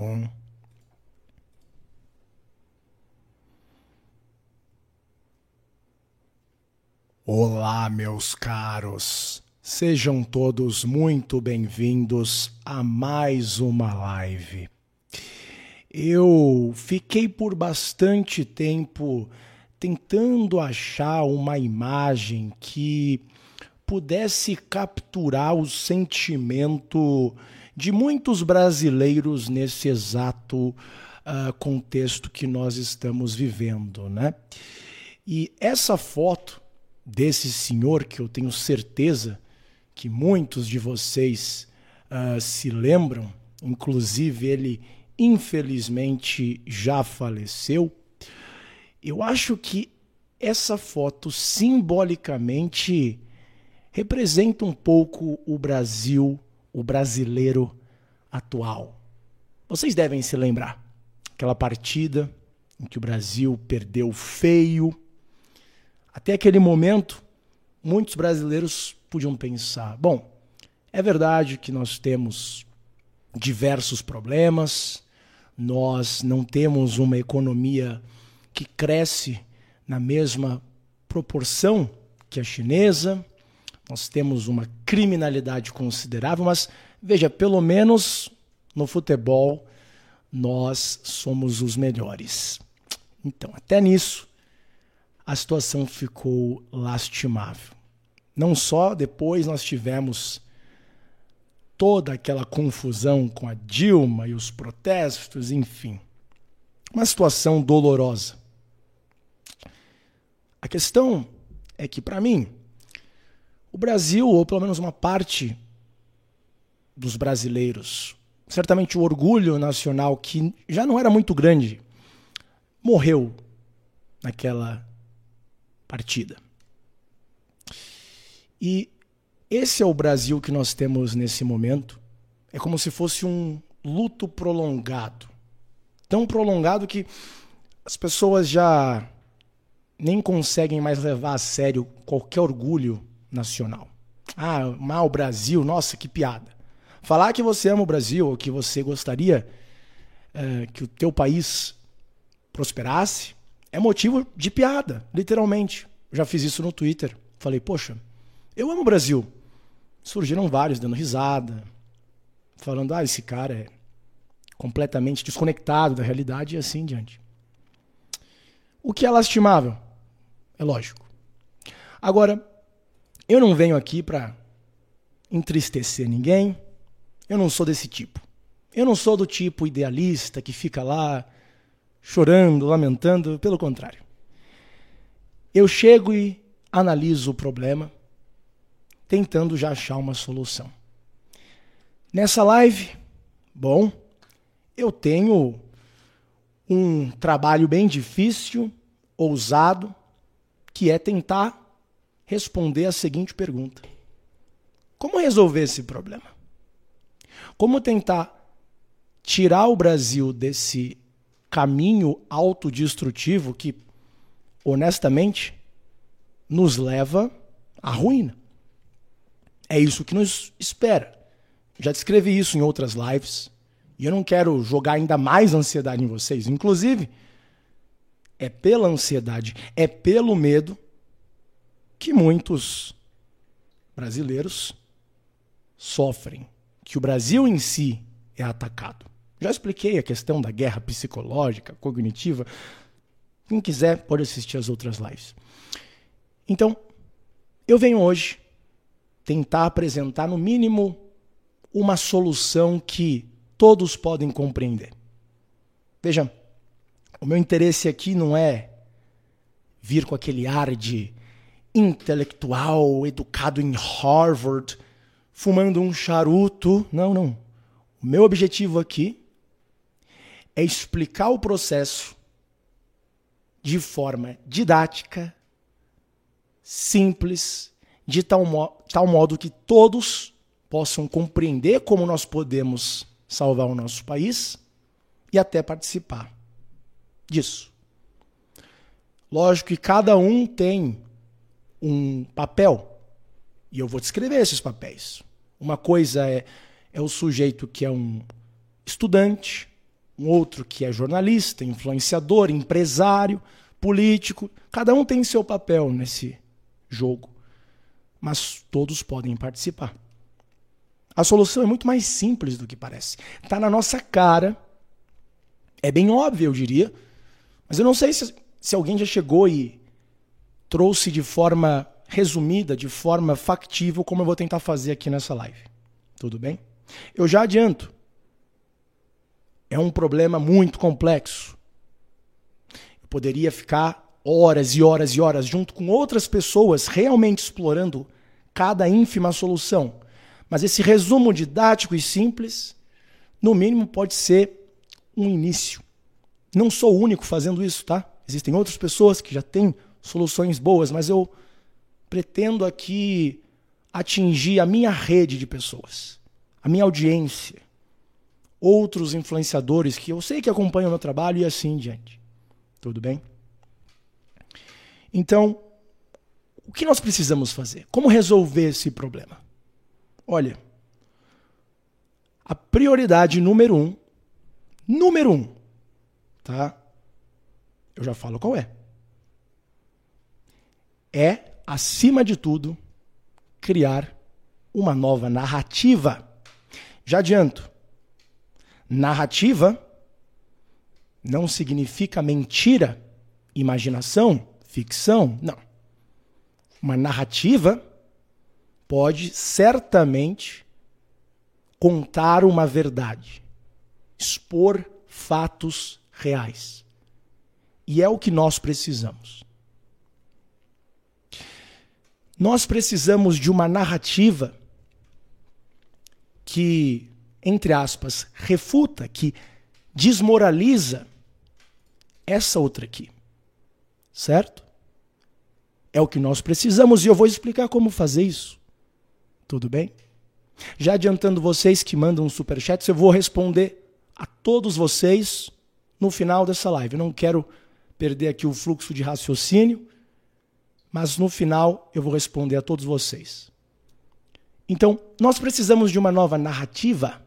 Um. Olá, meus caros. Sejam todos muito bem-vindos a mais uma live. Eu fiquei por bastante tempo tentando achar uma imagem que pudesse capturar o sentimento de muitos brasileiros nesse exato uh, contexto que nós estamos vivendo, né? E essa foto desse senhor que eu tenho certeza que muitos de vocês uh, se lembram, inclusive ele infelizmente já faleceu. Eu acho que essa foto simbolicamente representa um pouco o Brasil o brasileiro atual. Vocês devem se lembrar aquela partida em que o Brasil perdeu feio. Até aquele momento, muitos brasileiros podiam pensar: bom, é verdade que nós temos diversos problemas, nós não temos uma economia que cresce na mesma proporção que a chinesa, nós temos uma criminalidade considerável, mas veja, pelo menos no futebol nós somos os melhores. Então, até nisso, a situação ficou lastimável. Não só depois nós tivemos toda aquela confusão com a Dilma e os protestos, enfim. Uma situação dolorosa. A questão é que, para mim, o Brasil, ou pelo menos uma parte dos brasileiros, certamente o orgulho nacional, que já não era muito grande, morreu naquela partida. E esse é o Brasil que nós temos nesse momento. É como se fosse um luto prolongado. Tão prolongado que as pessoas já nem conseguem mais levar a sério qualquer orgulho nacional. Ah, mal Brasil, nossa, que piada. Falar que você ama o Brasil ou que você gostaria é, que o teu país prosperasse é motivo de piada, literalmente. Já fiz isso no Twitter. Falei, poxa, eu amo o Brasil. Surgiram vários dando risada, falando, ah, esse cara é completamente desconectado da realidade e assim diante. O que é lastimável? É lógico. Agora, eu não venho aqui para entristecer ninguém. Eu não sou desse tipo. Eu não sou do tipo idealista que fica lá chorando, lamentando, pelo contrário. Eu chego e analiso o problema, tentando já achar uma solução. Nessa live, bom, eu tenho um trabalho bem difícil, ousado, que é tentar responder a seguinte pergunta: Como resolver esse problema? Como tentar tirar o Brasil desse caminho autodestrutivo que, honestamente, nos leva à ruína? É isso que nos espera. Já descrevi isso em outras lives. E eu não quero jogar ainda mais ansiedade em vocês. Inclusive, é pela ansiedade, é pelo medo que muitos brasileiros sofrem, que o Brasil em si é atacado. Já expliquei a questão da guerra psicológica, cognitiva. Quem quiser pode assistir as outras lives. Então, eu venho hoje tentar apresentar, no mínimo, uma solução que todos podem compreender. Veja, o meu interesse aqui não é vir com aquele ar de intelectual, educado em Harvard, fumando um charuto. Não, não. O meu objetivo aqui é explicar o processo de forma didática, simples, de tal, mo tal modo que todos possam compreender como nós podemos salvar o nosso país e até participar disso. Lógico que cada um tem um papel e eu vou descrever esses papéis. Uma coisa é, é o sujeito que é um estudante, um outro que é jornalista, influenciador, empresário, político. Cada um tem seu papel nesse jogo, mas todos podem participar. A solução é muito mais simples do que parece. Está na nossa cara. É bem óbvio, eu diria. Mas eu não sei se, se alguém já chegou e trouxe de forma resumida, de forma factível, como eu vou tentar fazer aqui nessa live. Tudo bem? Eu já adianto. É um problema muito complexo. Eu poderia ficar horas e horas e horas junto com outras pessoas realmente explorando cada ínfima solução. Mas esse resumo didático e simples, no mínimo, pode ser um início. Não sou o único fazendo isso, tá? Existem outras pessoas que já têm soluções boas, mas eu pretendo aqui atingir a minha rede de pessoas, a minha audiência, outros influenciadores que eu sei que acompanham o meu trabalho e assim diante. Tudo bem? Então, o que nós precisamos fazer? Como resolver esse problema? Olha, a prioridade número um, número um, tá? Eu já falo qual é. É, acima de tudo, criar uma nova narrativa. Já adianto, narrativa não significa mentira, imaginação, ficção, não. Uma narrativa pode certamente contar uma verdade, expor fatos reais. E é o que nós precisamos. Nós precisamos de uma narrativa que, entre aspas, refuta, que desmoraliza essa outra aqui. Certo? É o que nós precisamos e eu vou explicar como fazer isso. Tudo bem? Já adiantando vocês que mandam um superchat, eu vou responder a todos vocês no final dessa live. Eu não quero perder aqui o fluxo de raciocínio mas no final eu vou responder a todos vocês. Então, nós precisamos de uma nova narrativa.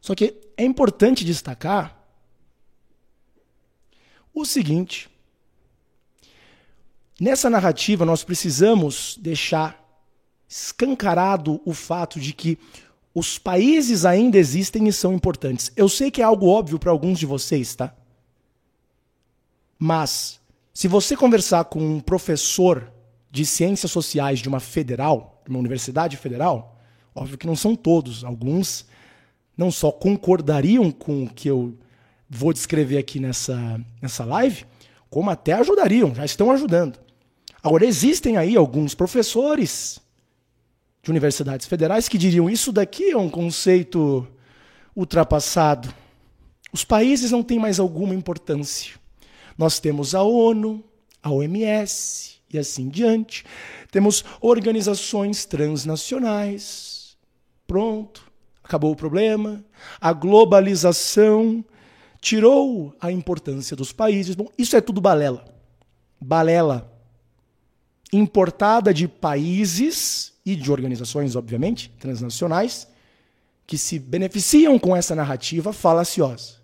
Só que é importante destacar o seguinte: nessa narrativa nós precisamos deixar escancarado o fato de que os países ainda existem e são importantes. Eu sei que é algo óbvio para alguns de vocês, tá? Mas se você conversar com um professor de ciências sociais de uma federal, de uma universidade federal, óbvio que não são todos, alguns não só concordariam com o que eu vou descrever aqui nessa, nessa live, como até ajudariam, já estão ajudando. Agora, existem aí alguns professores de universidades federais que diriam isso daqui é um conceito ultrapassado. Os países não têm mais alguma importância. Nós temos a ONU, a OMS e assim diante. Temos organizações transnacionais. Pronto, acabou o problema. A globalização tirou a importância dos países. Bom, isso é tudo balela. Balela importada de países e de organizações, obviamente, transnacionais, que se beneficiam com essa narrativa falaciosa.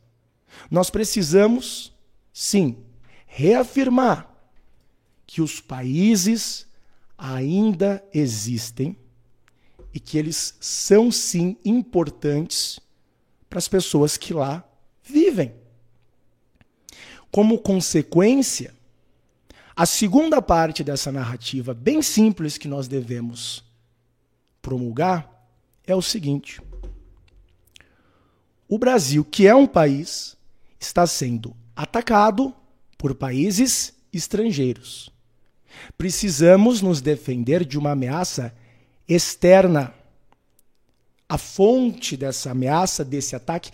Nós precisamos sim, reafirmar que os países ainda existem e que eles são sim importantes para as pessoas que lá vivem. Como consequência, a segunda parte dessa narrativa, bem simples, que nós devemos promulgar, é o seguinte: o Brasil, que é um país, está sendo atacado por países estrangeiros. Precisamos nos defender de uma ameaça externa. A fonte dessa ameaça, desse ataque,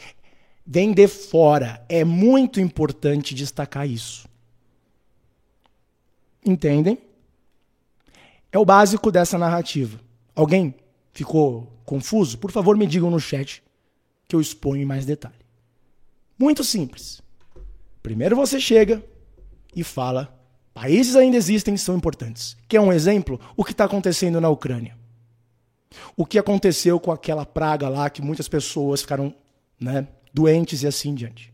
vem de fora. É muito importante destacar isso. Entendem? É o básico dessa narrativa. Alguém ficou confuso? Por favor, me digam no chat que eu exponho em mais detalhe. Muito simples. Primeiro você chega e fala: países ainda existem são importantes. Quer um exemplo? O que está acontecendo na Ucrânia. O que aconteceu com aquela praga lá que muitas pessoas ficaram né? doentes e assim diante.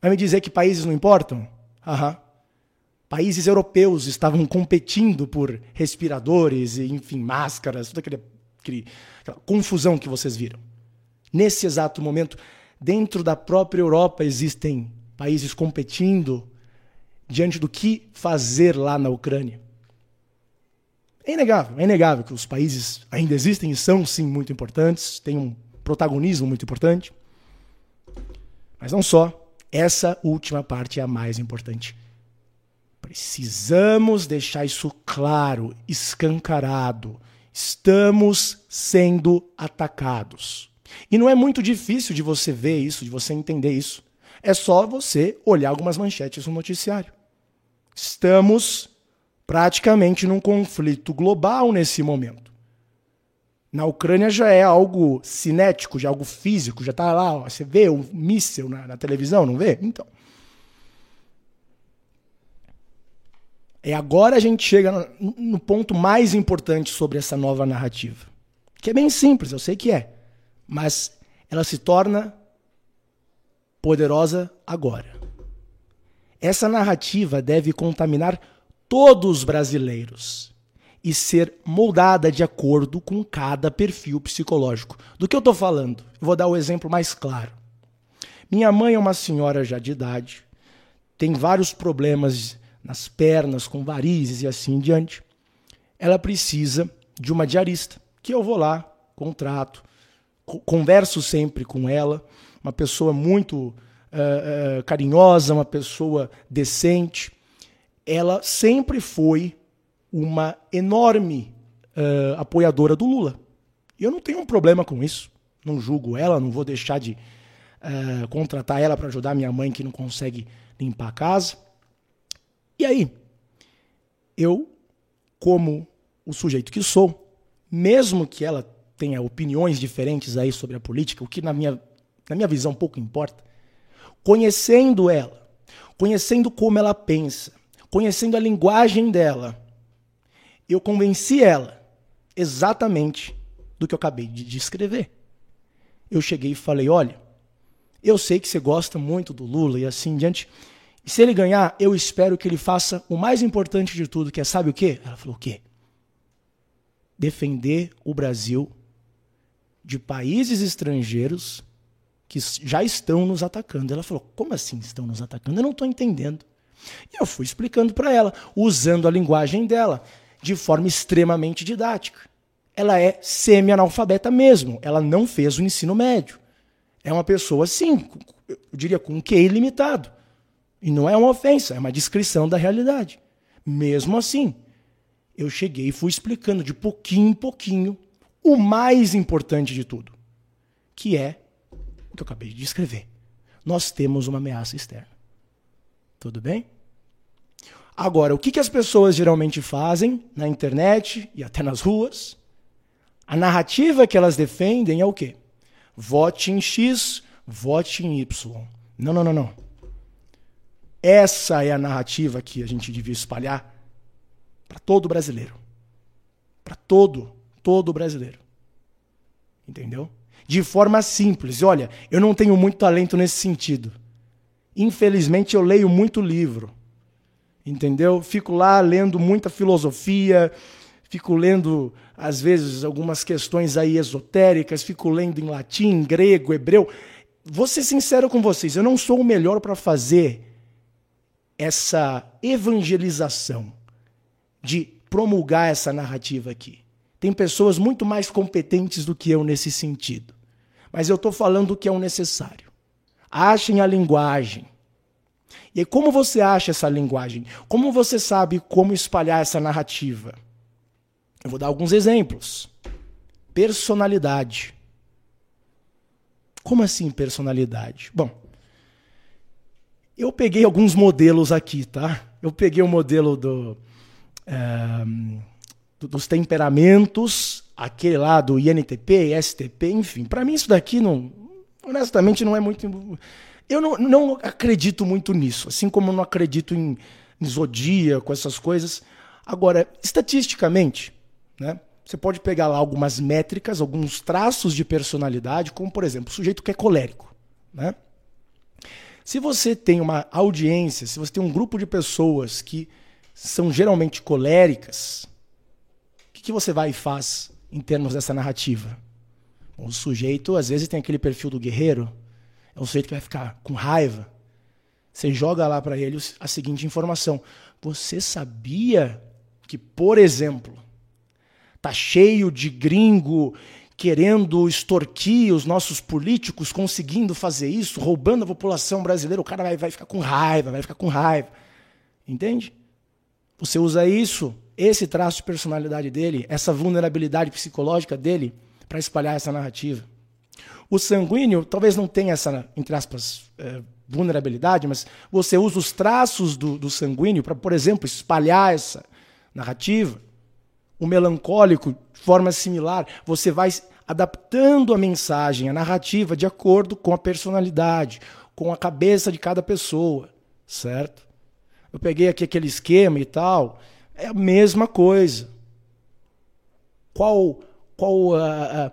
Vai me dizer que países não importam? Aham. Países europeus estavam competindo por respiradores e, enfim, máscaras, toda aquele, aquele, aquela confusão que vocês viram. Nesse exato momento, dentro da própria Europa existem países competindo diante do que fazer lá na Ucrânia. É inegável, é inegável que os países ainda existem e são sim muito importantes, têm um protagonismo muito importante. Mas não só, essa última parte é a mais importante. Precisamos deixar isso claro, escancarado. Estamos sendo atacados. E não é muito difícil de você ver isso, de você entender isso. É só você olhar algumas manchetes no noticiário. Estamos praticamente num conflito global nesse momento. Na Ucrânia já é algo cinético, já é algo físico, já está lá, ó, você vê o um míssil na, na televisão, não vê? Então. É agora a gente chega no, no ponto mais importante sobre essa nova narrativa. Que é bem simples, eu sei que é. Mas ela se torna poderosa agora. Essa narrativa deve contaminar todos os brasileiros e ser moldada de acordo com cada perfil psicológico. Do que eu estou falando? vou dar o exemplo mais claro. Minha mãe é uma senhora já de idade, tem vários problemas nas pernas, com varizes e assim em diante. Ela precisa de uma diarista, que eu vou lá, contrato, converso sempre com ela, uma pessoa muito uh, uh, carinhosa, uma pessoa decente. Ela sempre foi uma enorme uh, apoiadora do Lula. E eu não tenho um problema com isso. Não julgo ela, não vou deixar de contratar ela para ajudar minha mãe que não consegue limpar a casa. E aí, eu, como o sujeito que sou, mesmo que ela tenha opiniões diferentes aí sobre a política, o que na minha, na minha visão pouco importa, conhecendo ela, conhecendo como ela pensa, conhecendo a linguagem dela, eu convenci ela exatamente do que eu acabei de descrever. Eu cheguei e falei: olha, eu sei que você gosta muito do Lula e assim diante. E se ele ganhar, eu espero que ele faça o mais importante de tudo, que é, sabe o quê? Ela falou: o quê? Defender o Brasil de países estrangeiros que já estão nos atacando. Ela falou: como assim estão nos atacando? Eu não estou entendendo. E eu fui explicando para ela, usando a linguagem dela, de forma extremamente didática. Ela é semi-analfabeta mesmo, ela não fez o ensino médio. É uma pessoa, assim, eu diria, com um QI limitado. E não é uma ofensa, é uma descrição da realidade. Mesmo assim, eu cheguei e fui explicando de pouquinho em pouquinho o mais importante de tudo, que é que eu acabei de descrever. Nós temos uma ameaça externa. Tudo bem? Agora, o que, que as pessoas geralmente fazem na internet e até nas ruas? A narrativa que elas defendem é o quê? Vote em X, vote em Y. Não, não, não, não. Essa é a narrativa que a gente devia espalhar para todo brasileiro. Para todo, todo brasileiro. Entendeu? De forma simples. E olha, eu não tenho muito talento nesse sentido. Infelizmente, eu leio muito livro. Entendeu? Fico lá lendo muita filosofia, fico lendo, às vezes, algumas questões aí esotéricas, fico lendo em latim, grego, hebreu. Vou ser sincero com vocês, eu não sou o melhor para fazer essa evangelização, de promulgar essa narrativa aqui. Tem pessoas muito mais competentes do que eu nesse sentido. Mas eu estou falando o que é o necessário. Achem a linguagem. E como você acha essa linguagem? Como você sabe como espalhar essa narrativa? Eu vou dar alguns exemplos. Personalidade. Como assim personalidade? Bom, eu peguei alguns modelos aqui, tá? Eu peguei o modelo do, é, dos temperamentos, aquele lá do INTP, STP, enfim. Para mim isso daqui não, honestamente não é muito. Eu não, não acredito muito nisso, assim como eu não acredito em, em zodíaco, essas coisas. Agora, estatisticamente, né? você pode pegar lá algumas métricas, alguns traços de personalidade, como por exemplo, o sujeito que é colérico. Né? Se você tem uma audiência, se você tem um grupo de pessoas que são geralmente coléricas, o que, que você vai e faz em termos dessa narrativa? O sujeito, às vezes, tem aquele perfil do guerreiro, é um sujeito que vai ficar com raiva. Você joga lá para ele a seguinte informação: Você sabia que, por exemplo, tá cheio de gringo querendo extorquir os nossos políticos, conseguindo fazer isso, roubando a população brasileira, o cara vai, vai ficar com raiva, vai ficar com raiva. Entende? Você usa isso, esse traço de personalidade dele, essa vulnerabilidade psicológica dele, para espalhar essa narrativa. O sanguíneo talvez não tenha essa, entre aspas, é, vulnerabilidade, mas você usa os traços do, do sanguíneo para, por exemplo, espalhar essa narrativa. O melancólico, de forma similar, você vai adaptando a mensagem, a narrativa, de acordo com a personalidade, com a cabeça de cada pessoa, certo? Eu peguei aqui aquele esquema e tal, é a mesma coisa. Qual, qual a, a,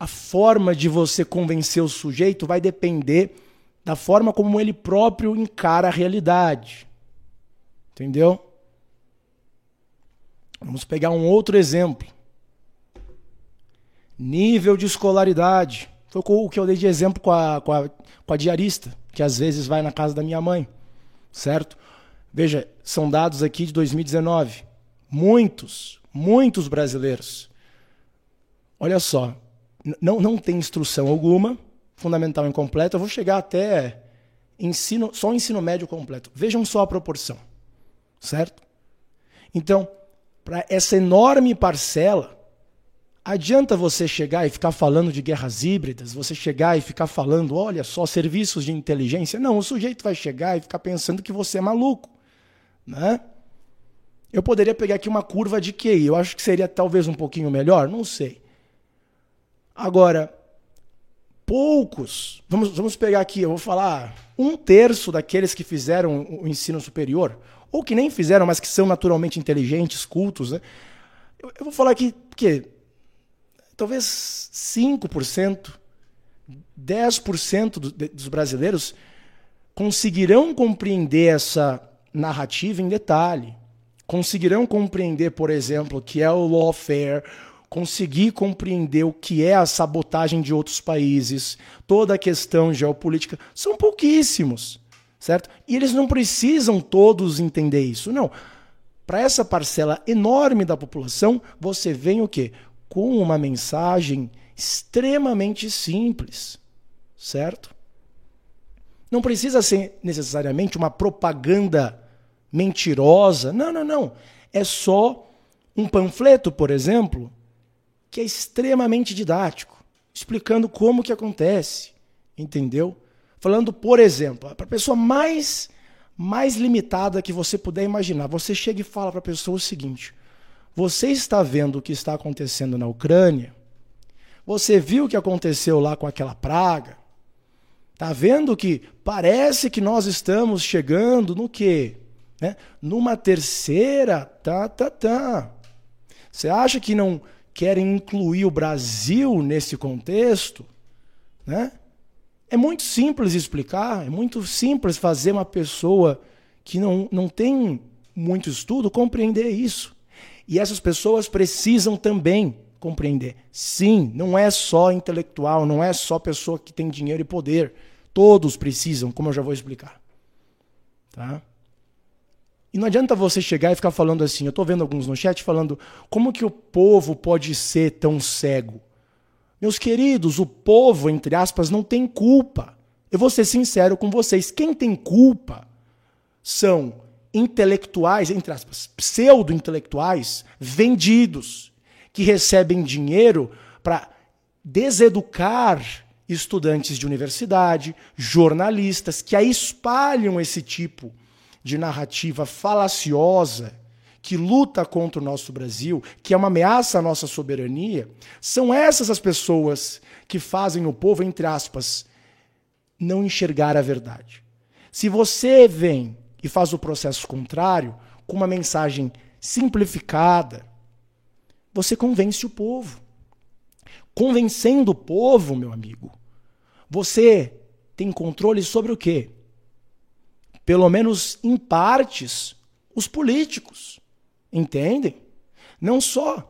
a forma de você convencer o sujeito vai depender da forma como ele próprio encara a realidade. Entendeu? Vamos pegar um outro exemplo. Nível de escolaridade. Foi o que eu dei de exemplo com a, com, a, com a diarista, que às vezes vai na casa da minha mãe. Certo? Veja, são dados aqui de 2019. Muitos, muitos brasileiros. Olha só, não, não tem instrução alguma, fundamental incompleto, eu vou chegar até ensino, só ensino médio completo. Vejam só a proporção, certo? Então, para essa enorme parcela, adianta você chegar e ficar falando de guerras híbridas, você chegar e ficar falando, olha só, serviços de inteligência. Não, o sujeito vai chegar e ficar pensando que você é maluco, né? Eu poderia pegar aqui uma curva de QI, eu acho que seria talvez um pouquinho melhor, não sei. Agora, poucos, vamos, vamos pegar aqui, eu vou falar um terço daqueles que fizeram o ensino superior, ou que nem fizeram, mas que são naturalmente inteligentes, cultos, né? eu, eu vou falar aqui que talvez 5%, 10% do, de, dos brasileiros conseguirão compreender essa narrativa em detalhe. Conseguirão compreender, por exemplo, o que é o lawfare, conseguir compreender o que é a sabotagem de outros países, toda a questão geopolítica, são pouquíssimos, certo? E eles não precisam todos entender isso, não. Para essa parcela enorme da população, você vem o quê? Com uma mensagem extremamente simples, certo? Não precisa ser necessariamente uma propaganda mentirosa. Não, não, não. É só um panfleto, por exemplo, que é extremamente didático, explicando como que acontece, entendeu? Falando, por exemplo, para a pessoa mais mais limitada que você puder imaginar, você chega e fala para a pessoa o seguinte: você está vendo o que está acontecendo na Ucrânia? Você viu o que aconteceu lá com aquela praga? Tá vendo que parece que nós estamos chegando no quê? Né? Numa terceira, tá, tá, tá. Você acha que não querem incluir o Brasil nesse contexto, né? É muito simples explicar, é muito simples fazer uma pessoa que não, não tem muito estudo compreender isso. E essas pessoas precisam também compreender. Sim, não é só intelectual, não é só pessoa que tem dinheiro e poder. Todos precisam, como eu já vou explicar. Tá? E não adianta você chegar e ficar falando assim. Eu estou vendo alguns no chat falando como que o povo pode ser tão cego. Meus queridos, o povo, entre aspas, não tem culpa. Eu vou ser sincero com vocês. Quem tem culpa são intelectuais, entre aspas, pseudo-intelectuais, vendidos, que recebem dinheiro para deseducar estudantes de universidade, jornalistas, que aí espalham esse tipo de narrativa falaciosa que luta contra o nosso Brasil, que é uma ameaça à nossa soberania, são essas as pessoas que fazem o povo, entre aspas, não enxergar a verdade. Se você vem e faz o processo contrário, com uma mensagem simplificada, você convence o povo. Convencendo o povo, meu amigo, você tem controle sobre o quê? Pelo menos em partes, os políticos. Entendem? Não só.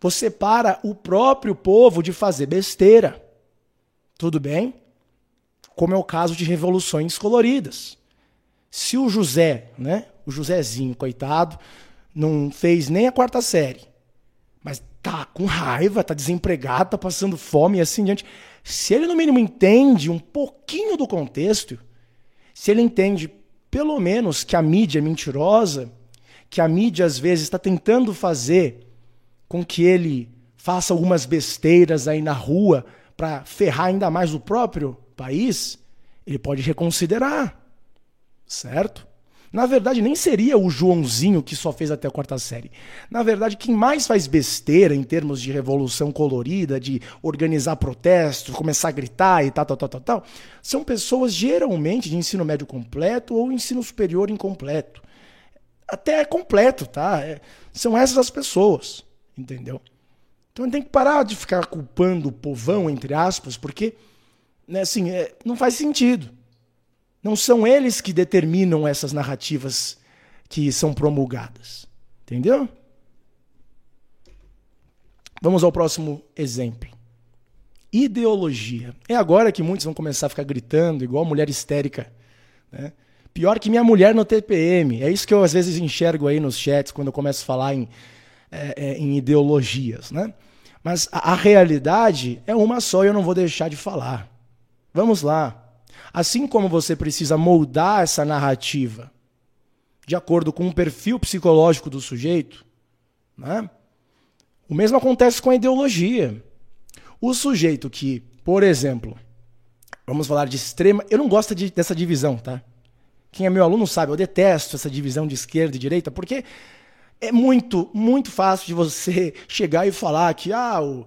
Você para o próprio povo de fazer besteira. Tudo bem? Como é o caso de revoluções coloridas. Se o José, né, o Josézinho, coitado, não fez nem a quarta série, mas tá com raiva, tá desempregado, tá passando fome e assim diante. Se ele, no mínimo, entende um pouquinho do contexto, se ele entende, pelo menos, que a mídia é mentirosa, que a mídia, às vezes, está tentando fazer com que ele faça algumas besteiras aí na rua para ferrar ainda mais o próprio país, ele pode reconsiderar. Certo? Na verdade, nem seria o Joãozinho que só fez até a quarta série. Na verdade, quem mais faz besteira em termos de revolução colorida, de organizar protestos, começar a gritar e tal, tal, tal, tal, tal, são pessoas geralmente de ensino médio completo ou ensino superior incompleto. Até é completo, tá? É, são essas as pessoas, entendeu? Então tem que parar de ficar culpando o povão, entre aspas, porque né, assim, é, não faz sentido. Não são eles que determinam essas narrativas que são promulgadas. Entendeu? Vamos ao próximo exemplo. Ideologia. É agora que muitos vão começar a ficar gritando, igual mulher histérica. Né? Pior que minha mulher no TPM. É isso que eu às vezes enxergo aí nos chats quando eu começo a falar em, é, é, em ideologias. Né? Mas a, a realidade é uma só e eu não vou deixar de falar. Vamos lá. Assim como você precisa moldar essa narrativa de acordo com o perfil psicológico do sujeito, né? o mesmo acontece com a ideologia. O sujeito que, por exemplo, vamos falar de extrema. Eu não gosto de, dessa divisão, tá? Quem é meu aluno sabe, eu detesto essa divisão de esquerda e direita, porque é muito, muito fácil de você chegar e falar que ah, o,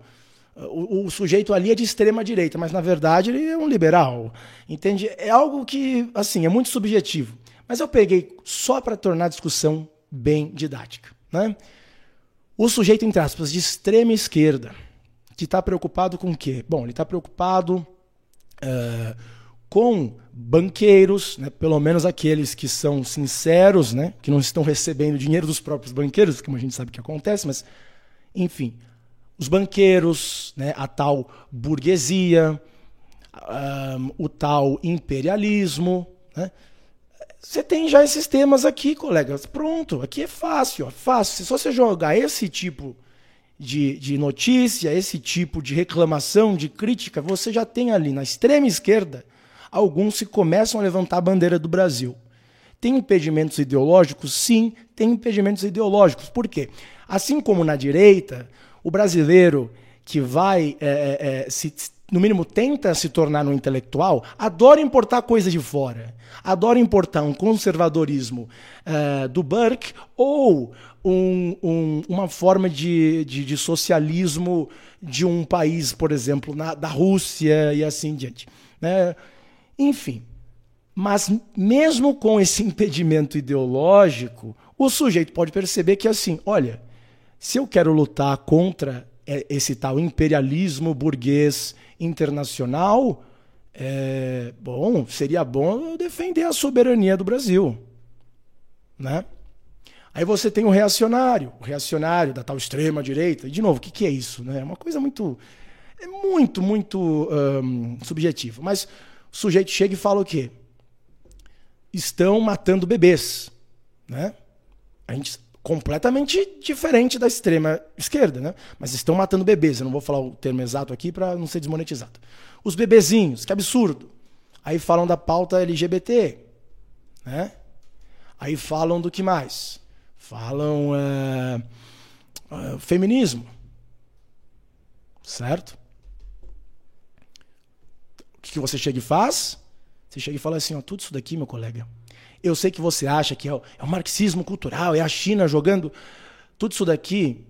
o, o, sujeito ali é de extrema direita, mas na verdade ele é um liberal. Entende? É algo que, assim, é muito subjetivo. Mas eu peguei só para tornar a discussão bem didática. Né? O sujeito, entre aspas, de extrema esquerda, que está preocupado com o quê? Bom, ele está preocupado uh, com banqueiros, né? pelo menos aqueles que são sinceros, né? que não estão recebendo dinheiro dos próprios banqueiros, como a gente sabe que acontece, mas, enfim, os banqueiros, né, a tal burguesia, um, o tal imperialismo. Né? Você tem já esses temas aqui, colegas. Pronto, aqui é fácil, fácil. Se você jogar esse tipo de, de notícia, esse tipo de reclamação, de crítica, você já tem ali na extrema esquerda alguns que começam a levantar a bandeira do Brasil. Tem impedimentos ideológicos? Sim, tem impedimentos ideológicos. Por quê? Assim como na direita, o brasileiro que vai, é, é, é, se, no mínimo, tenta se tornar um intelectual, adora importar coisa de fora. Adora importar um conservadorismo uh, do Burke ou um, um, uma forma de, de, de, socialismo de um país, por exemplo, na, da Rússia e assim diante. Né? Enfim. Mas mesmo com esse impedimento ideológico, o sujeito pode perceber que assim, olha, se eu quero lutar contra é, esse tal imperialismo burguês internacional, é, bom, seria bom eu defender a soberania do Brasil, né? Aí você tem o reacionário, o reacionário da tal extrema direita. E de novo, o que, que é isso? Né? É uma coisa muito, é muito, muito um, subjetiva. Mas o sujeito chega e fala o quê? Estão matando bebês, né? A gente completamente diferente da extrema esquerda, né? Mas estão matando bebês. Eu não vou falar o termo exato aqui para não ser desmonetizado. Os bebezinhos, que absurdo. Aí falam da pauta LGBT, né? Aí falam do que mais? Falam é, é, feminismo, certo? O que, que você chega e faz? Você chega e fala assim, ó, tudo isso daqui, meu colega, eu sei que você acha que é o, é o marxismo cultural, é a China jogando. Tudo isso daqui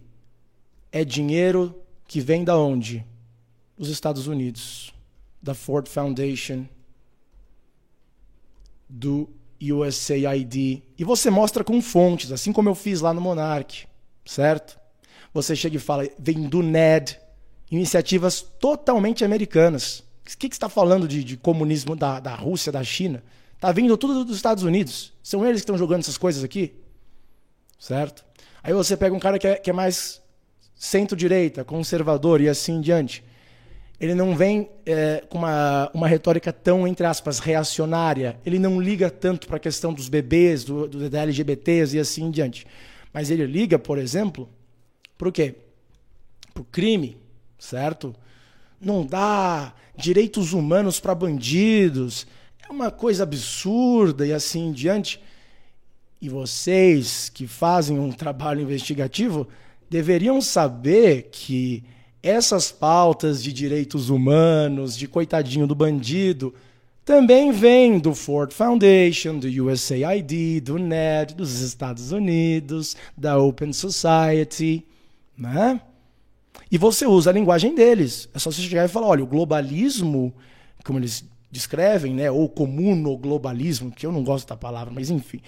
é dinheiro que vem da onde? Dos Estados Unidos, da Ford Foundation, do USAID. E você mostra com fontes, assim como eu fiz lá no Monarch, certo? Você chega e fala, vem do NED, iniciativas totalmente americanas. O que, que você está falando de, de comunismo da, da Rússia, da China? Está vindo tudo dos Estados Unidos. São eles que estão jogando essas coisas aqui. Certo? Aí você pega um cara que é, que é mais centro-direita, conservador e assim em diante. Ele não vem é, com uma, uma retórica tão, entre aspas, reacionária. Ele não liga tanto para a questão dos bebês, do, do, da LGBTs e assim em diante. Mas ele liga, por exemplo, para o quê? Para o crime, certo? Não dá direitos humanos para bandidos. Uma coisa absurda e assim em diante. E vocês que fazem um trabalho investigativo deveriam saber que essas pautas de direitos humanos, de coitadinho do bandido, também vêm do Ford Foundation, do USAID, do NED, dos Estados Unidos, da Open Society, né? E você usa a linguagem deles. É só você chegar e falar, olha, o globalismo, como eles descrevem, né, ou comunoglobalismo, que eu não gosto da palavra, mas enfim,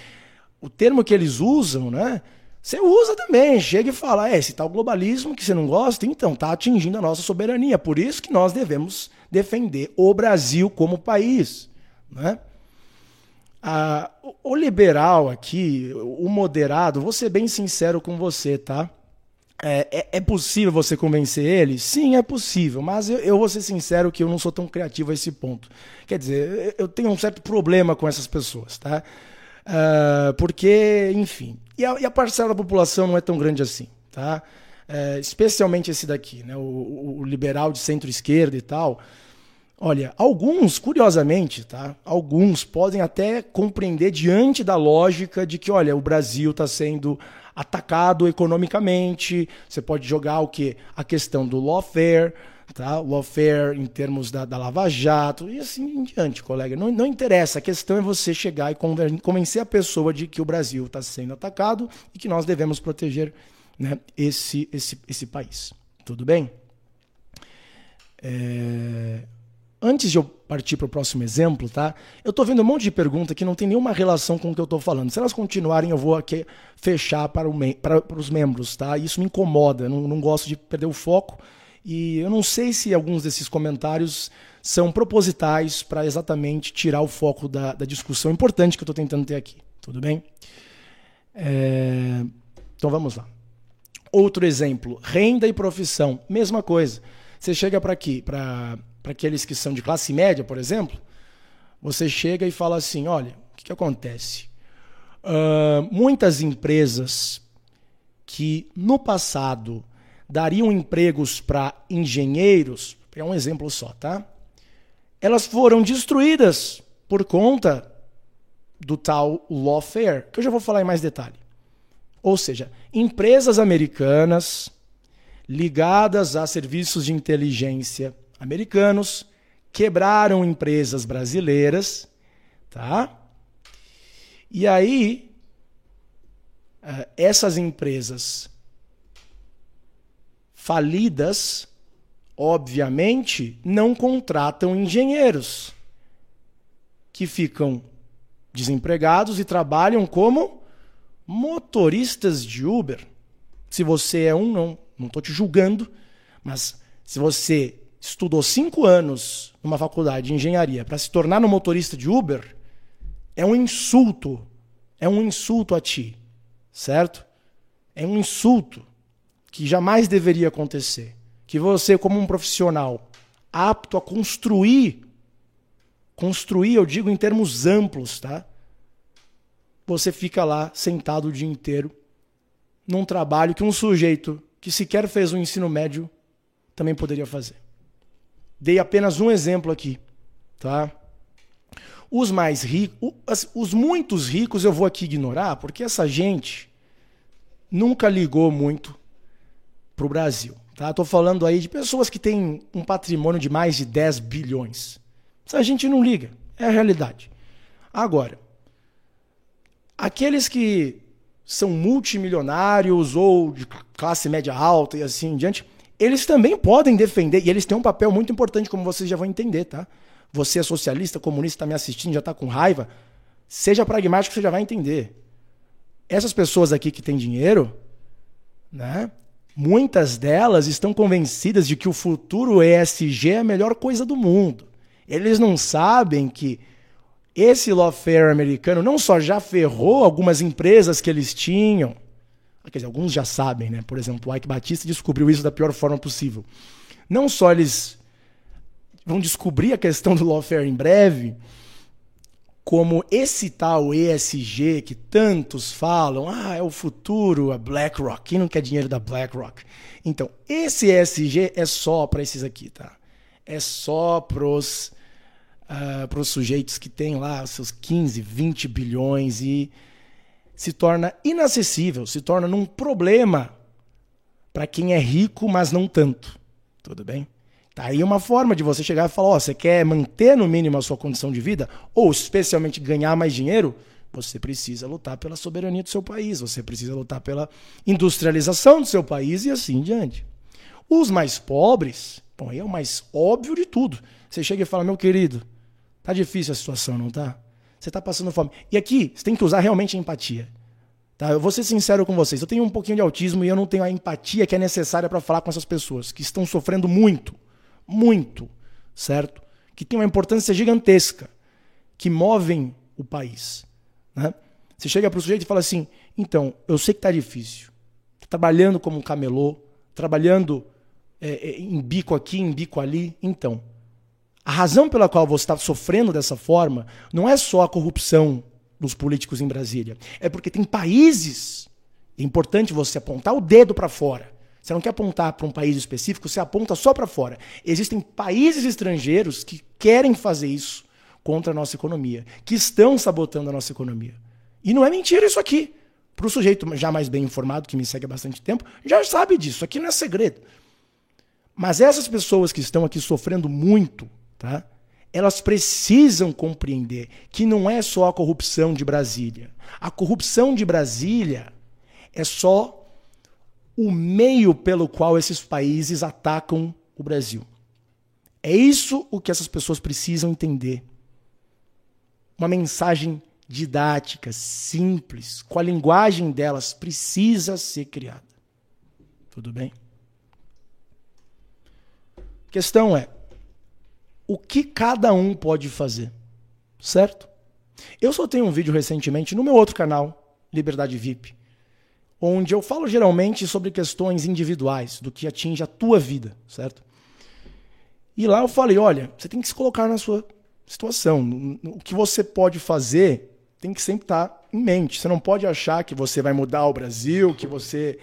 o termo que eles usam, né, você usa também, chega e fala, é, esse tal globalismo que você não gosta, então está atingindo a nossa soberania. Por isso que nós devemos defender o Brasil como país. Né? Ah, o liberal aqui, o moderado, vou ser bem sincero com você, tá? É, é, é, possível você convencer ele? Sim, é possível, mas eu, eu, vou ser sincero que eu não sou tão criativo a esse ponto. Quer dizer, eu tenho um certo problema com essas pessoas, tá? Uh, porque, enfim. E a, e a, parcela da população não é tão grande assim, tá? Uh, especialmente esse daqui, né? O, o liberal de centro-esquerda e tal. Olha, alguns, curiosamente, tá? Alguns podem até compreender diante da lógica de que, olha, o Brasil está sendo atacado economicamente. Você pode jogar o que? A questão do lawfare, tá? lawfare em termos da, da Lava Jato e assim em diante, colega. Não, não interessa, a questão é você chegar e convencer a pessoa de que o Brasil está sendo atacado e que nós devemos proteger né, esse, esse, esse país. Tudo bem? É... Antes de eu partir para o próximo exemplo, tá? Eu estou vendo um monte de pergunta que não tem nenhuma relação com o que eu estou falando. Se elas continuarem, eu vou aqui fechar para, o para, para os membros, tá? Isso me incomoda, não, não gosto de perder o foco e eu não sei se alguns desses comentários são propositais para exatamente tirar o foco da, da discussão importante que eu estou tentando ter aqui. Tudo bem? É... Então vamos lá. Outro exemplo: renda e profissão. Mesma coisa. Você chega para aqui, para aqueles que são de classe média, por exemplo, você chega e fala assim: olha, o que, que acontece? Uh, muitas empresas que no passado dariam empregos para engenheiros, é um exemplo só, tá? Elas foram destruídas por conta do tal lawfare, que eu já vou falar em mais detalhe. Ou seja, empresas americanas ligadas a serviços de inteligência americanos quebraram empresas brasileiras, tá? E aí eh, essas empresas falidas, obviamente, não contratam engenheiros que ficam desempregados e trabalham como motoristas de Uber. Se você é um, não não estou te julgando, mas se você estudou cinco anos numa faculdade de engenharia para se tornar um motorista de Uber, é um insulto. É um insulto a ti, certo? É um insulto que jamais deveria acontecer. Que você, como um profissional apto a construir, construir, eu digo em termos amplos, tá? Você fica lá sentado o dia inteiro num trabalho que um sujeito que sequer fez o um ensino médio também poderia fazer. Dei apenas um exemplo aqui, tá? Os mais ricos, os muitos ricos eu vou aqui ignorar, porque essa gente nunca ligou muito para o Brasil. Tá? Estou falando aí de pessoas que têm um patrimônio de mais de 10 bilhões. Essa gente não liga, é a realidade. Agora, aqueles que são multimilionários ou de classe média alta e assim em diante, eles também podem defender, e eles têm um papel muito importante, como vocês já vão entender, tá? Você é socialista, comunista, está me assistindo, já está com raiva, seja pragmático, você já vai entender. Essas pessoas aqui que têm dinheiro, né? Muitas delas estão convencidas de que o futuro ESG é a melhor coisa do mundo. Eles não sabem que esse lawfare americano não só já ferrou algumas empresas que eles tinham, quer dizer, alguns já sabem, né? Por exemplo, o Ike Batista descobriu isso da pior forma possível. Não só eles vão descobrir a questão do lawfare em breve, como esse tal ESG que tantos falam, ah, é o futuro, a BlackRock, quem não quer dinheiro da BlackRock? Então, esse ESG é só para esses aqui, tá? É só pros uh, sujeitos que têm lá seus 15, 20 bilhões e se torna inacessível, se torna um problema para quem é rico, mas não tanto. Tudo bem? Tá aí uma forma de você chegar e falar: ó, você quer manter no mínimo a sua condição de vida, ou especialmente ganhar mais dinheiro, você precisa lutar pela soberania do seu país, você precisa lutar pela industrialização do seu país e assim diante. Os mais pobres, bom, aí é o mais óbvio de tudo. Você chega e fala: meu querido, tá difícil a situação, não tá? Você tá passando fome. E aqui, você tem que usar realmente a empatia. Tá? Eu vou ser sincero com vocês. Eu tenho um pouquinho de autismo e eu não tenho a empatia que é necessária para falar com essas pessoas que estão sofrendo muito muito, certo? Que tem uma importância gigantesca, que movem o país. Né? Você chega para o sujeito e fala assim: então, eu sei que está difícil, trabalhando como um camelô, trabalhando é, é, em bico aqui, em bico ali. Então, a razão pela qual você está sofrendo dessa forma não é só a corrupção dos políticos em Brasília, é porque tem países. É importante você apontar o dedo para fora você não quer apontar para um país específico, você aponta só para fora. Existem países estrangeiros que querem fazer isso contra a nossa economia, que estão sabotando a nossa economia. E não é mentira isso aqui. Para o sujeito já mais bem informado, que me segue há bastante tempo, já sabe disso. Aqui não é segredo. Mas essas pessoas que estão aqui sofrendo muito, tá? elas precisam compreender que não é só a corrupção de Brasília. A corrupção de Brasília é só o meio pelo qual esses países atacam o Brasil. É isso o que essas pessoas precisam entender. Uma mensagem didática, simples, com a linguagem delas, precisa ser criada. Tudo bem? A questão é: o que cada um pode fazer? Certo? Eu soltei um vídeo recentemente no meu outro canal, Liberdade VIP onde eu falo geralmente sobre questões individuais, do que atinge a tua vida, certo? E lá eu falei, olha, você tem que se colocar na sua situação. O que você pode fazer tem que sempre estar em mente. Você não pode achar que você vai mudar o Brasil, que você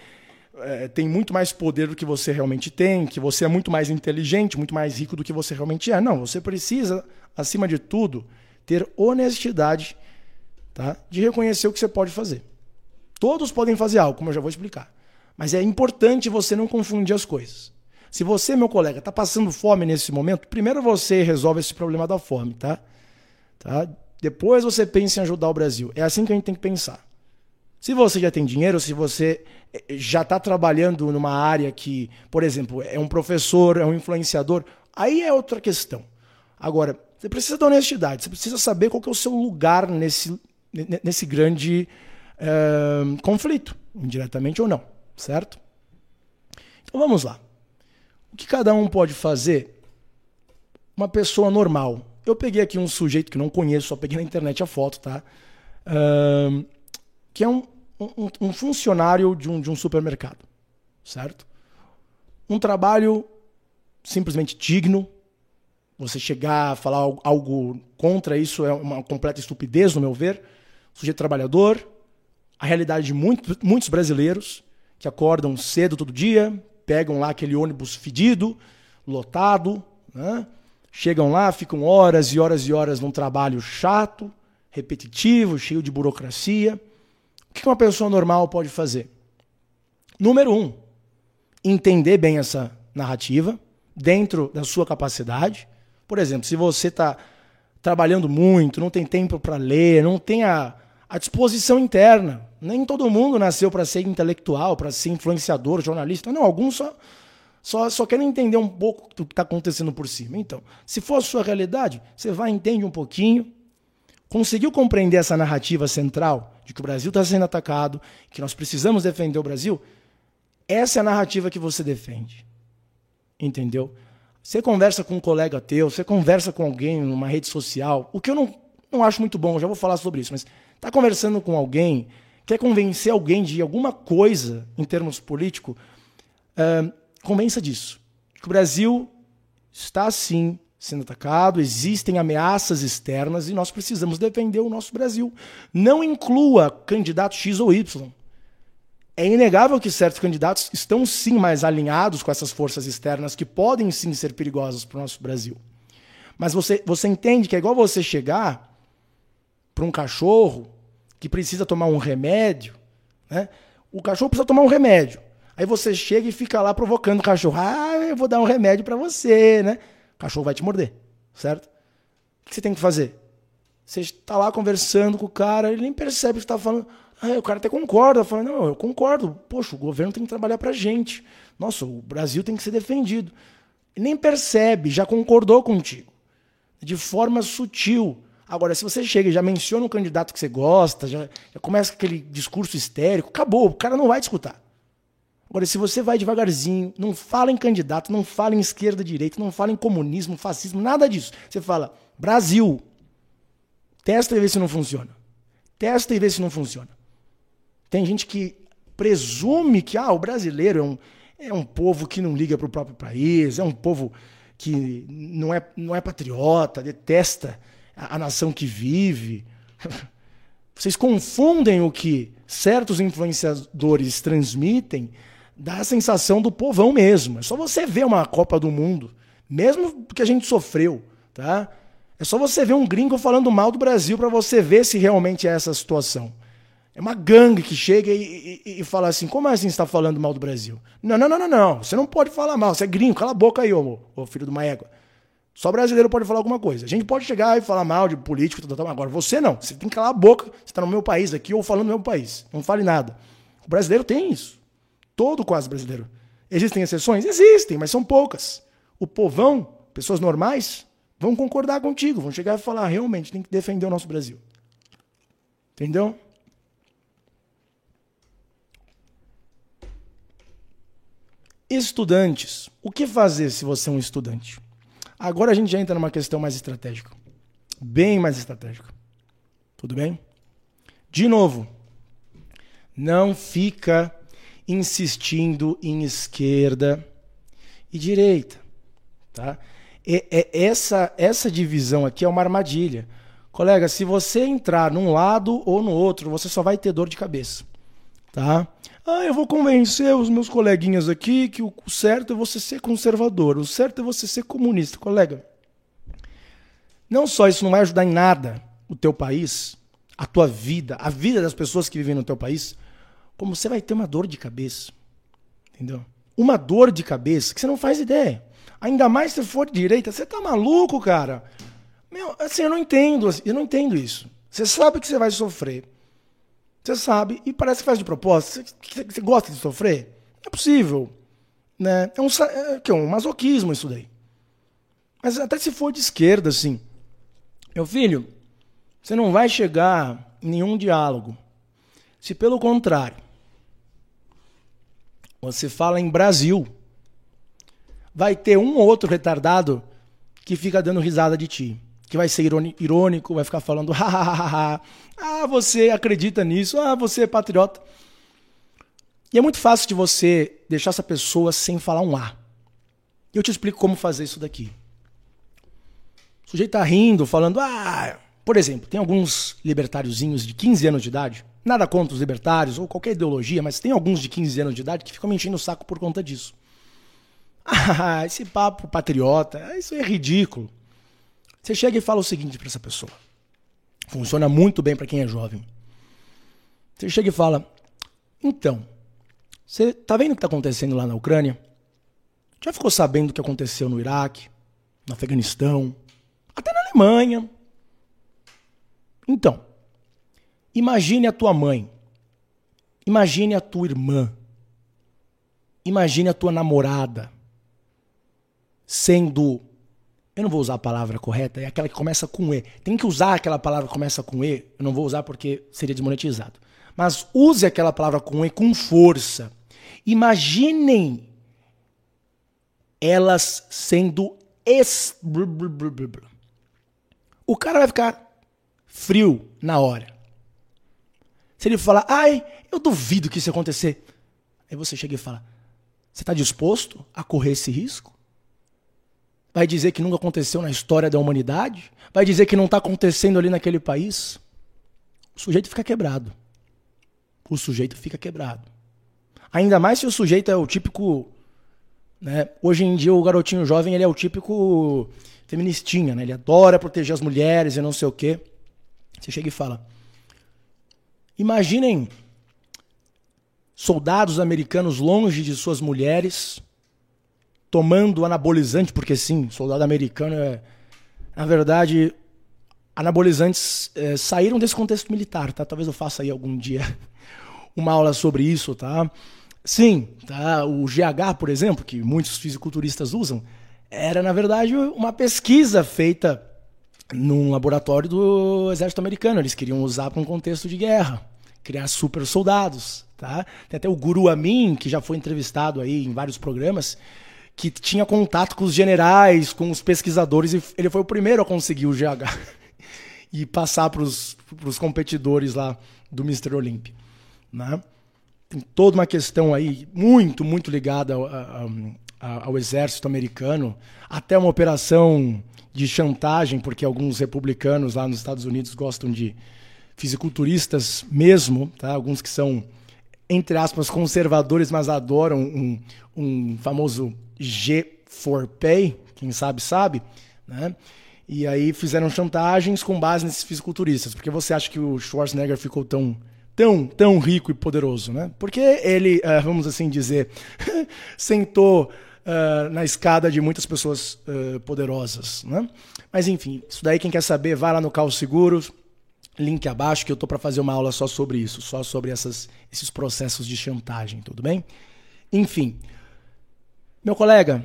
é, tem muito mais poder do que você realmente tem, que você é muito mais inteligente, muito mais rico do que você realmente é. Não, você precisa, acima de tudo, ter honestidade tá? de reconhecer o que você pode fazer. Todos podem fazer algo, como eu já vou explicar. Mas é importante você não confundir as coisas. Se você, meu colega, está passando fome nesse momento, primeiro você resolve esse problema da fome, tá? tá? Depois você pensa em ajudar o Brasil. É assim que a gente tem que pensar. Se você já tem dinheiro, se você já está trabalhando numa área que, por exemplo, é um professor, é um influenciador, aí é outra questão. Agora, você precisa da honestidade, você precisa saber qual é o seu lugar nesse, nesse grande conflito, indiretamente ou não, certo? Então vamos lá. O que cada um pode fazer? Uma pessoa normal. Eu peguei aqui um sujeito que não conheço, só peguei na internet a foto, tá? que é um, um, um funcionário de um, de um supermercado, certo? Um trabalho simplesmente digno. Você chegar a falar algo contra isso é uma completa estupidez, no meu ver. Sujeito trabalhador, a realidade de muito, muitos brasileiros que acordam cedo todo dia, pegam lá aquele ônibus fedido, lotado, né? chegam lá, ficam horas e horas e horas num trabalho chato, repetitivo, cheio de burocracia. O que uma pessoa normal pode fazer? Número um, entender bem essa narrativa dentro da sua capacidade. Por exemplo, se você está trabalhando muito, não tem tempo para ler, não tem a, a disposição interna nem todo mundo nasceu para ser intelectual, para ser influenciador, jornalista. Não, alguns só, só, só querem entender um pouco do que está acontecendo por cima. Então, se for a sua realidade, você vai, entende um pouquinho, conseguiu compreender essa narrativa central de que o Brasil está sendo atacado, que nós precisamos defender o Brasil, Essa é a narrativa que você defende. Entendeu? Você conversa com um colega teu, você conversa com alguém numa rede social, o que eu não, não acho muito bom, já vou falar sobre isso, mas tá conversando com alguém, quer convencer alguém de alguma coisa em termos políticos, uh, convença disso. Que o Brasil está sim sendo atacado, existem ameaças externas e nós precisamos defender o nosso Brasil. Não inclua candidato X ou Y. É inegável que certos candidatos estão sim mais alinhados com essas forças externas que podem sim ser perigosas para o nosso Brasil. Mas você, você entende que é igual você chegar para um cachorro que precisa tomar um remédio, né? O cachorro precisa tomar um remédio. Aí você chega e fica lá provocando o cachorro. Ah, eu vou dar um remédio para você, né? O cachorro vai te morder, certo? O que você tem que fazer? Você está lá conversando com o cara, ele nem percebe que você está falando. Aí o cara até concorda, fala, não, eu concordo. Poxa, o governo tem que trabalhar pra gente. Nossa, o Brasil tem que ser defendido. Ele nem percebe, já concordou contigo. De forma sutil. Agora, se você chega e já menciona um candidato que você gosta, já, já começa aquele discurso histérico, acabou, o cara não vai te escutar. Agora, se você vai devagarzinho, não fala em candidato, não fala em esquerda, direita, não fala em comunismo, fascismo, nada disso. Você fala, Brasil. Testa e vê se não funciona. Testa e vê se não funciona. Tem gente que presume que ah, o brasileiro é um, é um povo que não liga para o próprio país, é um povo que não é, não é patriota, detesta a, a nação que vive. Vocês confundem o que certos influenciadores transmitem da sensação do povão mesmo. É só você ver uma Copa do Mundo, mesmo que a gente sofreu, tá? É só você ver um gringo falando mal do Brasil para você ver se realmente é essa situação. É uma gangue que chega e, e, e fala assim: como assim você está falando mal do Brasil? Não, não, não, não, não. Você não pode falar mal. Você é gringo, cala a boca aí, ô, ô filho de uma égua. Só brasileiro pode falar alguma coisa. A gente pode chegar e falar mal de político, tal, tal, agora você não. Você tem que calar a boca. Você está no meu país aqui ou falando no meu país. Não fale nada. O brasileiro tem isso. Todo quase brasileiro. Existem exceções? Existem, mas são poucas. O povão, pessoas normais, vão concordar contigo, vão chegar e falar: realmente, tem que defender o nosso Brasil. Entendeu? Estudantes. O que fazer se você é um estudante? Agora a gente já entra numa questão mais estratégica. Bem mais estratégica. Tudo bem? De novo, não fica insistindo em esquerda e direita, tá? E, e, essa essa divisão aqui é uma armadilha. Colega, se você entrar num lado ou no outro, você só vai ter dor de cabeça, tá? Ah, eu vou convencer os meus coleguinhas aqui que o certo é você ser conservador, o certo é você ser comunista. Colega, não só isso não vai ajudar em nada o teu país, a tua vida, a vida das pessoas que vivem no teu país, como você vai ter uma dor de cabeça. Entendeu? Uma dor de cabeça que você não faz ideia. Ainda mais se for de direita, você tá maluco, cara? Meu, assim, eu não entendo, eu não entendo isso. Você sabe que você vai sofrer. Você sabe, e parece que faz de propósito. Você, você gosta de sofrer? É possível. Né? É, um, é, é um masoquismo isso daí. Mas até se for de esquerda, assim. Meu filho, você não vai chegar em nenhum diálogo. Se pelo contrário, você fala em Brasil, vai ter um ou outro retardado que fica dando risada de ti que vai ser irônico, vai ficar falando, ah, você acredita nisso, ah, você é patriota. E é muito fácil de você deixar essa pessoa sem falar um A. Eu te explico como fazer isso daqui. O sujeito tá rindo, falando, ah, por exemplo, tem alguns libertáriozinhos de 15 anos de idade, nada contra os libertários ou qualquer ideologia, mas tem alguns de 15 anos de idade que ficam me enchendo o saco por conta disso. Ah, esse papo patriota, isso é ridículo. Você chega e fala o seguinte para essa pessoa. Funciona muito bem para quem é jovem. Você chega e fala: Então, você tá vendo o que está acontecendo lá na Ucrânia? Já ficou sabendo o que aconteceu no Iraque, no Afeganistão, até na Alemanha? Então, imagine a tua mãe, imagine a tua irmã, imagine a tua namorada sendo eu não vou usar a palavra correta, é aquela que começa com E. Tem que usar aquela palavra que começa com E, eu não vou usar porque seria desmonetizado. Mas use aquela palavra com E com força. Imaginem elas sendo es... O cara vai ficar frio na hora. Se ele falar, ai, eu duvido que isso acontecer. Aí você chega e fala, você está disposto a correr esse risco? Vai dizer que nunca aconteceu na história da humanidade? Vai dizer que não está acontecendo ali naquele país? O sujeito fica quebrado. O sujeito fica quebrado. Ainda mais se o sujeito é o típico. Né? Hoje em dia, o garotinho jovem ele é o típico feministinha, né? ele adora proteger as mulheres e não sei o quê. Você chega e fala: Imaginem soldados americanos longe de suas mulheres tomando anabolizante, porque sim, soldado americano é. Na verdade, anabolizantes é, saíram desse contexto militar, tá? Talvez eu faça aí algum dia uma aula sobre isso, tá? Sim, tá? O GH, por exemplo, que muitos fisiculturistas usam, era na verdade uma pesquisa feita num laboratório do exército americano. Eles queriam usar para um contexto de guerra, criar super soldados, tá? Tem até o Guru Amin, que já foi entrevistado aí em vários programas, que tinha contato com os generais, com os pesquisadores, e ele foi o primeiro a conseguir o GH e passar para os competidores lá do Mr. Olympia. Né? Tem toda uma questão aí muito, muito ligada ao, ao, ao exército americano, até uma operação de chantagem, porque alguns republicanos lá nos Estados Unidos gostam de fisiculturistas mesmo, tá? alguns que são, entre aspas, conservadores, mas adoram um, um famoso G4Pay, quem sabe sabe, né? E aí fizeram chantagens com base nesses fisiculturistas. Porque você acha que o Schwarzenegger ficou tão tão tão rico e poderoso, né? Porque ele, uh, vamos assim dizer, sentou uh, na escada de muitas pessoas uh, poderosas, né? Mas enfim, isso daí quem quer saber, vai lá no Carro Seguros, link abaixo que eu tô para fazer uma aula só sobre isso, só sobre essas, esses processos de chantagem, tudo bem? Enfim, meu colega,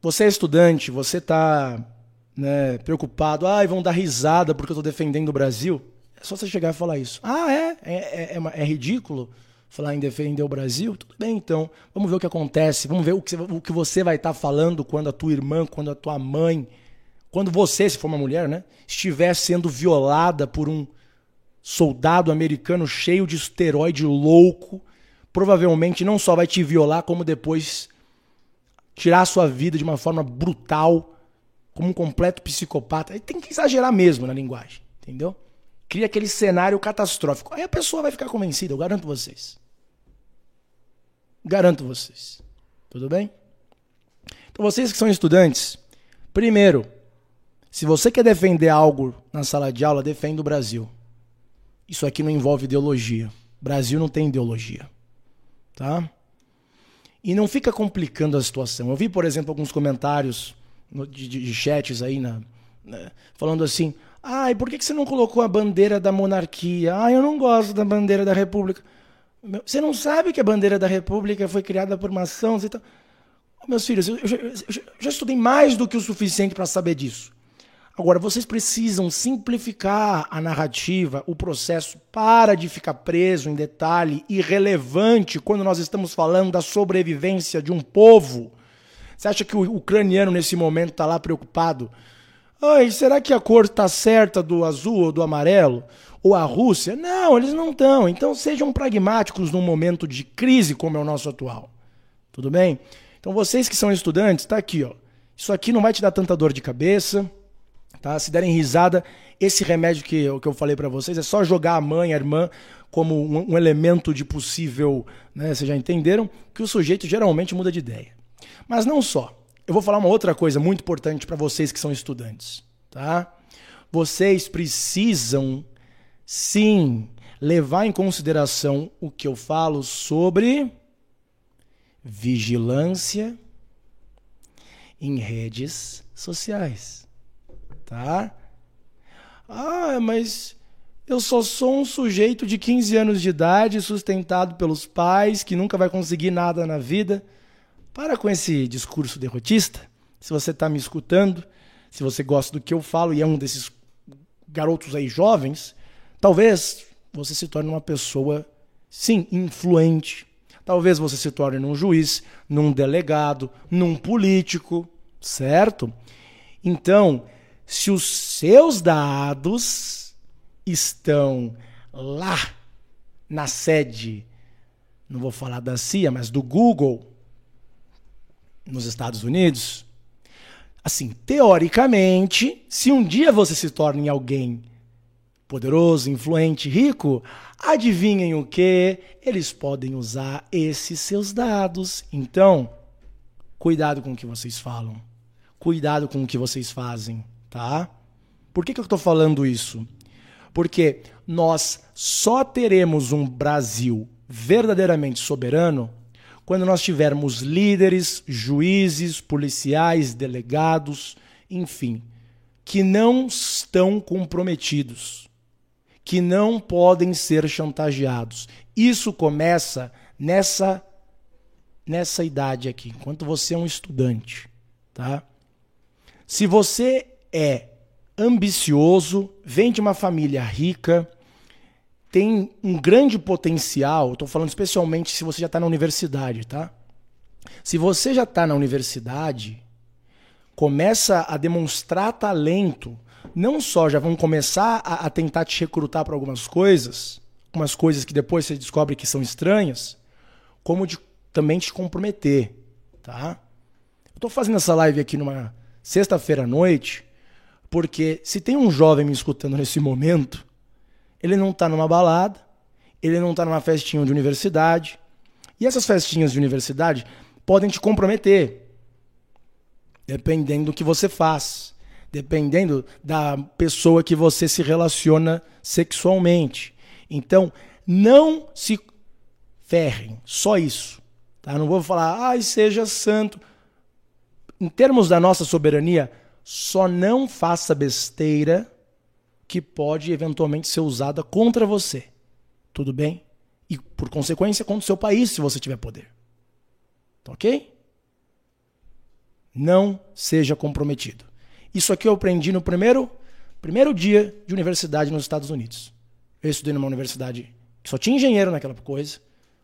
você é estudante, você está né, preocupado, ah, vão dar risada porque eu estou defendendo o Brasil. É só você chegar e falar isso. Ah, é? É, é, é, é ridículo falar em defender o Brasil? Tudo bem, então. Vamos ver o que acontece. Vamos ver o que, o que você vai estar tá falando quando a tua irmã, quando a tua mãe, quando você, se for uma mulher, né, estiver sendo violada por um soldado americano cheio de esteroide louco. Provavelmente não só vai te violar, como depois tirar a sua vida de uma forma brutal, como um completo psicopata. Tem que exagerar mesmo na linguagem, entendeu? Cria aquele cenário catastrófico. Aí a pessoa vai ficar convencida, eu garanto vocês. Garanto vocês. Tudo bem? Então vocês que são estudantes, primeiro, se você quer defender algo na sala de aula, defenda o Brasil. Isso aqui não envolve ideologia. Brasil não tem ideologia. Tá? E não fica complicando a situação. Eu vi, por exemplo, alguns comentários de, de, de chats aí na, né, falando assim: ai, por que, que você não colocou a bandeira da monarquia? Ah, eu não gosto da bandeira da república. Você não sabe que a bandeira da república foi criada por e tal. Meus filhos, eu, eu, eu, eu já estudei mais do que o suficiente para saber disso. Agora, vocês precisam simplificar a narrativa, o processo, para de ficar preso em detalhe irrelevante quando nós estamos falando da sobrevivência de um povo. Você acha que o ucraniano nesse momento está lá preocupado? Ai, será que a cor está certa do azul ou do amarelo? Ou a Rússia? Não, eles não estão. Então sejam pragmáticos num momento de crise como é o nosso atual. Tudo bem? Então vocês que são estudantes, está aqui, ó. Isso aqui não vai te dar tanta dor de cabeça. Tá? Se derem risada, esse remédio que, que eu falei para vocês é só jogar a mãe, a irmã, como um, um elemento de possível. Né, vocês já entenderam que o sujeito geralmente muda de ideia. Mas não só. Eu vou falar uma outra coisa muito importante para vocês que são estudantes. Tá? Vocês precisam, sim, levar em consideração o que eu falo sobre vigilância em redes sociais tá? Ah, mas eu só sou um sujeito de 15 anos de idade, sustentado pelos pais, que nunca vai conseguir nada na vida. Para com esse discurso derrotista. Se você está me escutando, se você gosta do que eu falo e é um desses garotos aí jovens, talvez você se torne uma pessoa, sim, influente. Talvez você se torne num juiz, num delegado, num político, certo? Então, se os seus dados estão lá na sede, não vou falar da CIA, mas do Google, nos Estados Unidos, assim, teoricamente, se um dia você se torne alguém poderoso, influente, rico, adivinhem o que? Eles podem usar esses seus dados. Então, cuidado com o que vocês falam. Cuidado com o que vocês fazem, tá? Por que, que eu estou falando isso? Porque nós só teremos um Brasil verdadeiramente soberano quando nós tivermos líderes, juízes, policiais, delegados, enfim, que não estão comprometidos, que não podem ser chantageados. Isso começa nessa nessa idade aqui, enquanto você é um estudante, tá? Se você é ambicioso, vem de uma família rica, tem um grande potencial, estou falando especialmente se você já está na universidade, tá? Se você já está na universidade, começa a demonstrar talento, não só já vão começar a, a tentar te recrutar para algumas coisas, algumas coisas que depois você descobre que são estranhas, como de também te comprometer, tá? Eu estou fazendo essa live aqui numa sexta-feira à noite, porque se tem um jovem me escutando nesse momento, ele não está numa balada, ele não está numa festinha de universidade. E essas festinhas de universidade podem te comprometer, dependendo do que você faz, dependendo da pessoa que você se relaciona sexualmente. Então, não se ferrem, só isso. Tá? Não vou falar, ai, seja santo. Em termos da nossa soberania, só não faça besteira que pode eventualmente ser usada contra você. Tudo bem? E, por consequência, contra o seu país, se você tiver poder. Tá ok? Não seja comprometido. Isso aqui eu aprendi no primeiro, primeiro dia de universidade nos Estados Unidos. Eu estudei numa universidade que só tinha engenheiro naquela coisa.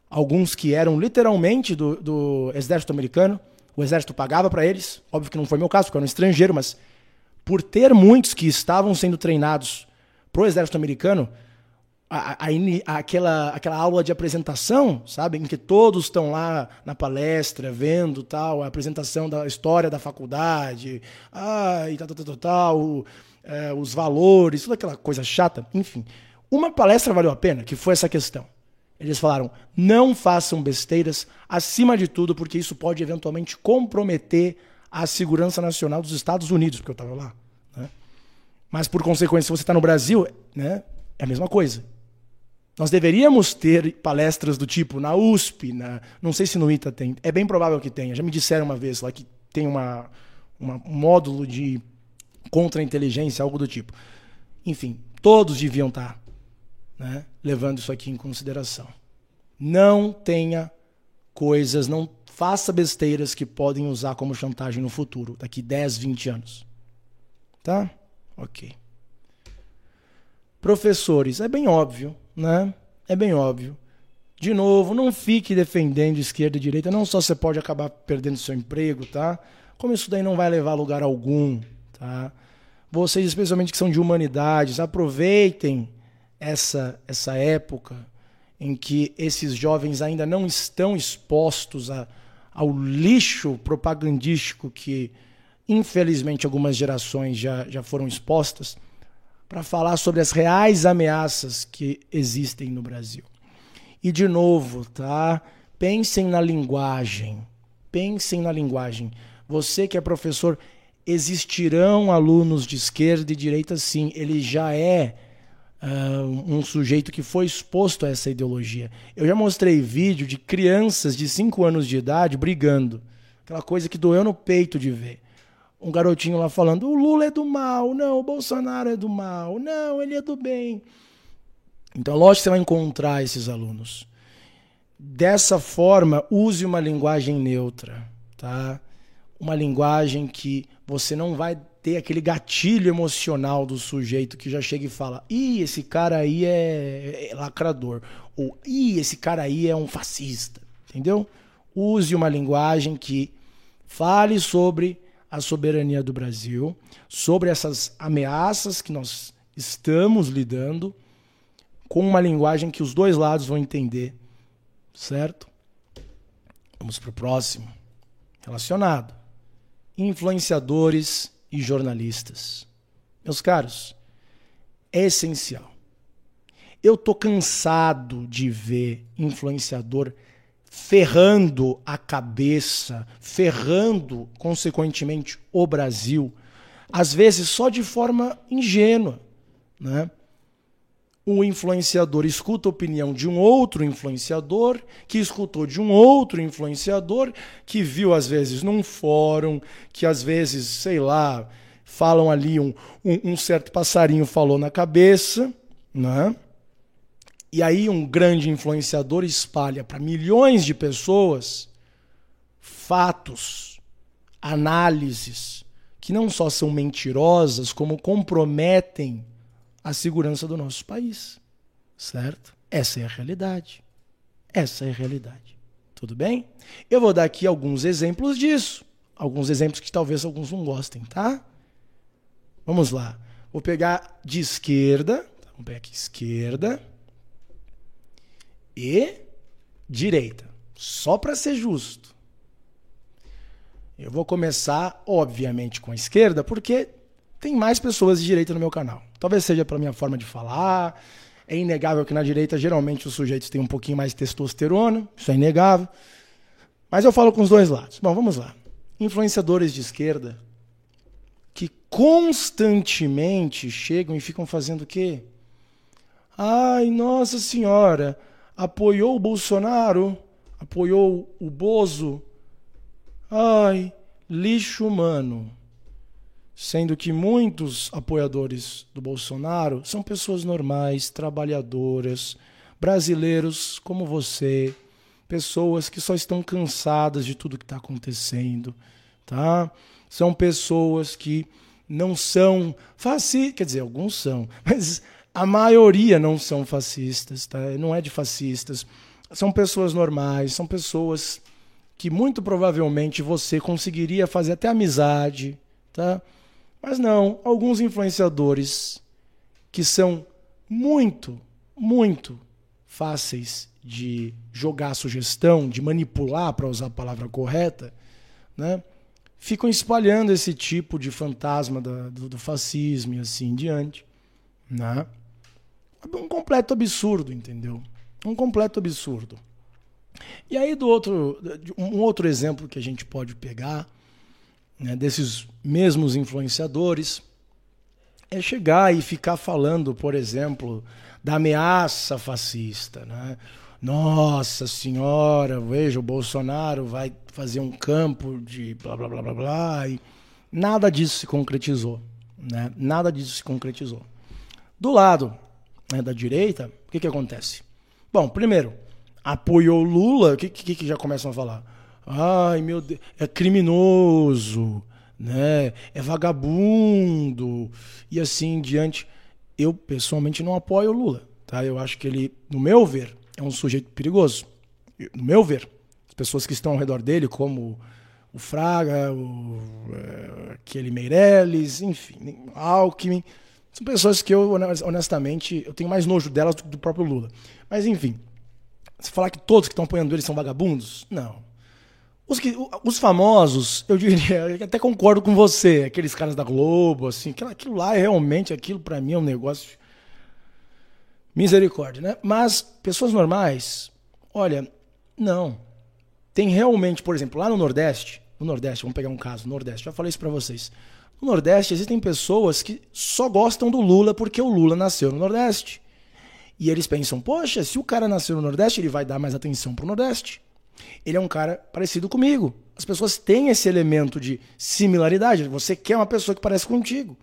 Alguns que eram literalmente do, do exército americano. O exército pagava para eles. Óbvio que não foi meu caso, porque eu era um estrangeiro, mas por ter muitos que estavam sendo treinados pro exército americano, a, a, a, aquela, aquela aula de apresentação, sabe, em que todos estão lá na palestra vendo tal, a apresentação da história da faculdade, ah, e tal, tal, tal, tal é, os valores, toda aquela coisa chata, enfim. Uma palestra valeu a pena, que foi essa questão. Eles falaram: não façam besteiras, acima de tudo, porque isso pode eventualmente comprometer a segurança nacional dos Estados Unidos, porque eu estava lá. Né? Mas, por consequência, se você está no Brasil, né, é a mesma coisa. Nós deveríamos ter palestras do tipo na USP, na, não sei se no ITA tem, é bem provável que tenha. Já me disseram uma vez lá que tem uma, uma um módulo de contra-inteligência, algo do tipo. Enfim, todos deviam estar tá, né, levando isso aqui em consideração. Não tenha coisas, não faça besteiras que podem usar como chantagem no futuro, daqui 10, 20 anos. Tá? Ok. Professores, é bem óbvio, né? É bem óbvio. De novo, não fique defendendo esquerda e direita, não só você pode acabar perdendo seu emprego, tá? Como isso daí não vai levar a lugar algum, tá? Vocês, especialmente que são de humanidades, aproveitem essa essa época em que esses jovens ainda não estão expostos a ao lixo propagandístico que, infelizmente, algumas gerações já, já foram expostas, para falar sobre as reais ameaças que existem no Brasil. E, de novo, tá? Pensem na linguagem. Pensem na linguagem. Você que é professor, existirão alunos de esquerda e direita, sim. Ele já é uh, um sujeito que foi exposto a essa ideologia. Eu já mostrei vídeo de crianças de 5 anos de idade brigando. Aquela coisa que doeu no peito de ver. Um garotinho lá falando: o Lula é do mal, não, o Bolsonaro é do mal, não, ele é do bem. Então, lógico que você vai encontrar esses alunos. Dessa forma, use uma linguagem neutra, tá? Uma linguagem que você não vai ter aquele gatilho emocional do sujeito que já chega e fala: ih, esse cara aí é, é lacrador. Ou ih, esse cara aí é um fascista. entendeu? Use uma linguagem que fale sobre a soberania do Brasil, sobre essas ameaças que nós estamos lidando, com uma linguagem que os dois lados vão entender, certo? Vamos para o próximo. Relacionado. Influenciadores e jornalistas. Meus caros, é essencial. Eu tô cansado de ver influenciador ferrando a cabeça, ferrando, consequentemente, o Brasil, às vezes só de forma ingênua. Né? Um influenciador escuta a opinião de um outro influenciador, que escutou de um outro influenciador, que viu às vezes num fórum, que às vezes, sei lá, falam ali, um, um, um certo passarinho falou na cabeça, né? E aí um grande influenciador espalha para milhões de pessoas fatos, análises que não só são mentirosas, como comprometem a segurança do nosso país. Certo? Essa é a realidade. Essa é a realidade. Tudo bem? Eu vou dar aqui alguns exemplos disso. Alguns exemplos que talvez alguns não gostem, tá? Vamos lá. Vou pegar de esquerda. Vamos pegar aqui esquerda e direita. Só para ser justo. Eu vou começar, obviamente, com a esquerda, porque tem mais pessoas de direita no meu canal. Talvez seja pela minha forma de falar. É inegável que na direita, geralmente, os sujeitos têm um pouquinho mais de testosterona. Isso é inegável. Mas eu falo com os dois lados. Bom, vamos lá. Influenciadores de esquerda que constantemente chegam e ficam fazendo o quê? Ai, nossa senhora, apoiou o Bolsonaro, apoiou o Bozo. Ai, lixo humano. Sendo que muitos apoiadores do Bolsonaro são pessoas normais, trabalhadoras, brasileiros como você, pessoas que só estão cansadas de tudo que está acontecendo, tá? São pessoas que não são fascistas, quer dizer, alguns são, mas a maioria não são fascistas, tá? não é de fascistas. São pessoas normais, são pessoas que muito provavelmente você conseguiria fazer até amizade, tá? Mas não, alguns influenciadores que são muito, muito fáceis de jogar sugestão, de manipular, para usar a palavra correta, né? ficam espalhando esse tipo de fantasma do, do fascismo e assim em diante. Né? Um completo absurdo, entendeu? Um completo absurdo. E aí, do outro, um outro exemplo que a gente pode pegar né, desses mesmos influenciadores é chegar e ficar falando, por exemplo, da ameaça fascista. Né? Nossa Senhora, veja, o Bolsonaro vai fazer um campo de blá blá blá blá blá. E nada disso se concretizou. Né? Nada disso se concretizou. Do lado né, da direita, o que, que acontece? Bom, primeiro, apoiou Lula, o que, que, que já começam a falar? Ai, meu Deus, é criminoso, né? É vagabundo e assim diante. Eu pessoalmente não apoio o Lula, tá? Eu acho que ele, no meu ver, é um sujeito perigoso. No meu ver, as pessoas que estão ao redor dele, como o Fraga, o, é, aquele Meirelles, enfim, Alckmin, são pessoas que eu, honestamente, eu tenho mais nojo delas do que do próprio Lula. Mas, enfim, se falar que todos que estão apoiando ele são vagabundos, não. Os, que, os famosos, eu diria, eu até concordo com você, aqueles caras da Globo, assim, aquilo, aquilo lá é realmente, aquilo para mim é um negócio misericórdia, né? Mas pessoas normais, olha, não. Tem realmente, por exemplo, lá no Nordeste, no Nordeste, vamos pegar um caso, no Nordeste, já falei isso para vocês. No Nordeste existem pessoas que só gostam do Lula porque o Lula nasceu no Nordeste. E eles pensam, poxa, se o cara nasceu no Nordeste, ele vai dar mais atenção pro Nordeste. Ele é um cara parecido comigo. As pessoas têm esse elemento de similaridade. Você quer uma pessoa que parece contigo.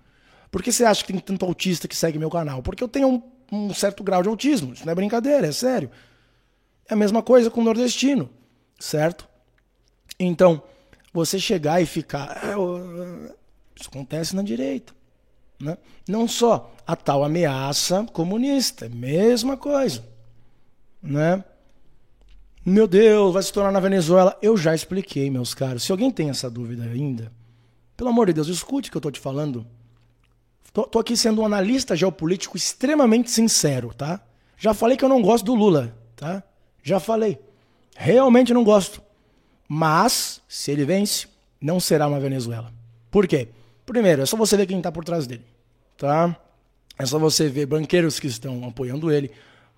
Por que você acha que tem tanto autista que segue meu canal? Porque eu tenho um, um certo grau de autismo. Isso não é brincadeira, é sério. É a mesma coisa com o nordestino, certo? Então, você chegar e ficar. Ah, isso acontece na direita. Né? Não só a tal ameaça comunista, mesma coisa. Né? Meu Deus, vai se tornar na Venezuela. Eu já expliquei, meus caros. Se alguém tem essa dúvida ainda, pelo amor de Deus, escute o que eu tô te falando. Tô aqui sendo um analista geopolítico extremamente sincero, tá? Já falei que eu não gosto do Lula, tá? Já falei. Realmente não gosto. Mas, se ele vence, não será uma Venezuela. Por quê? Primeiro, é só você ver quem está por trás dele, tá? É só você ver banqueiros que estão apoiando ele.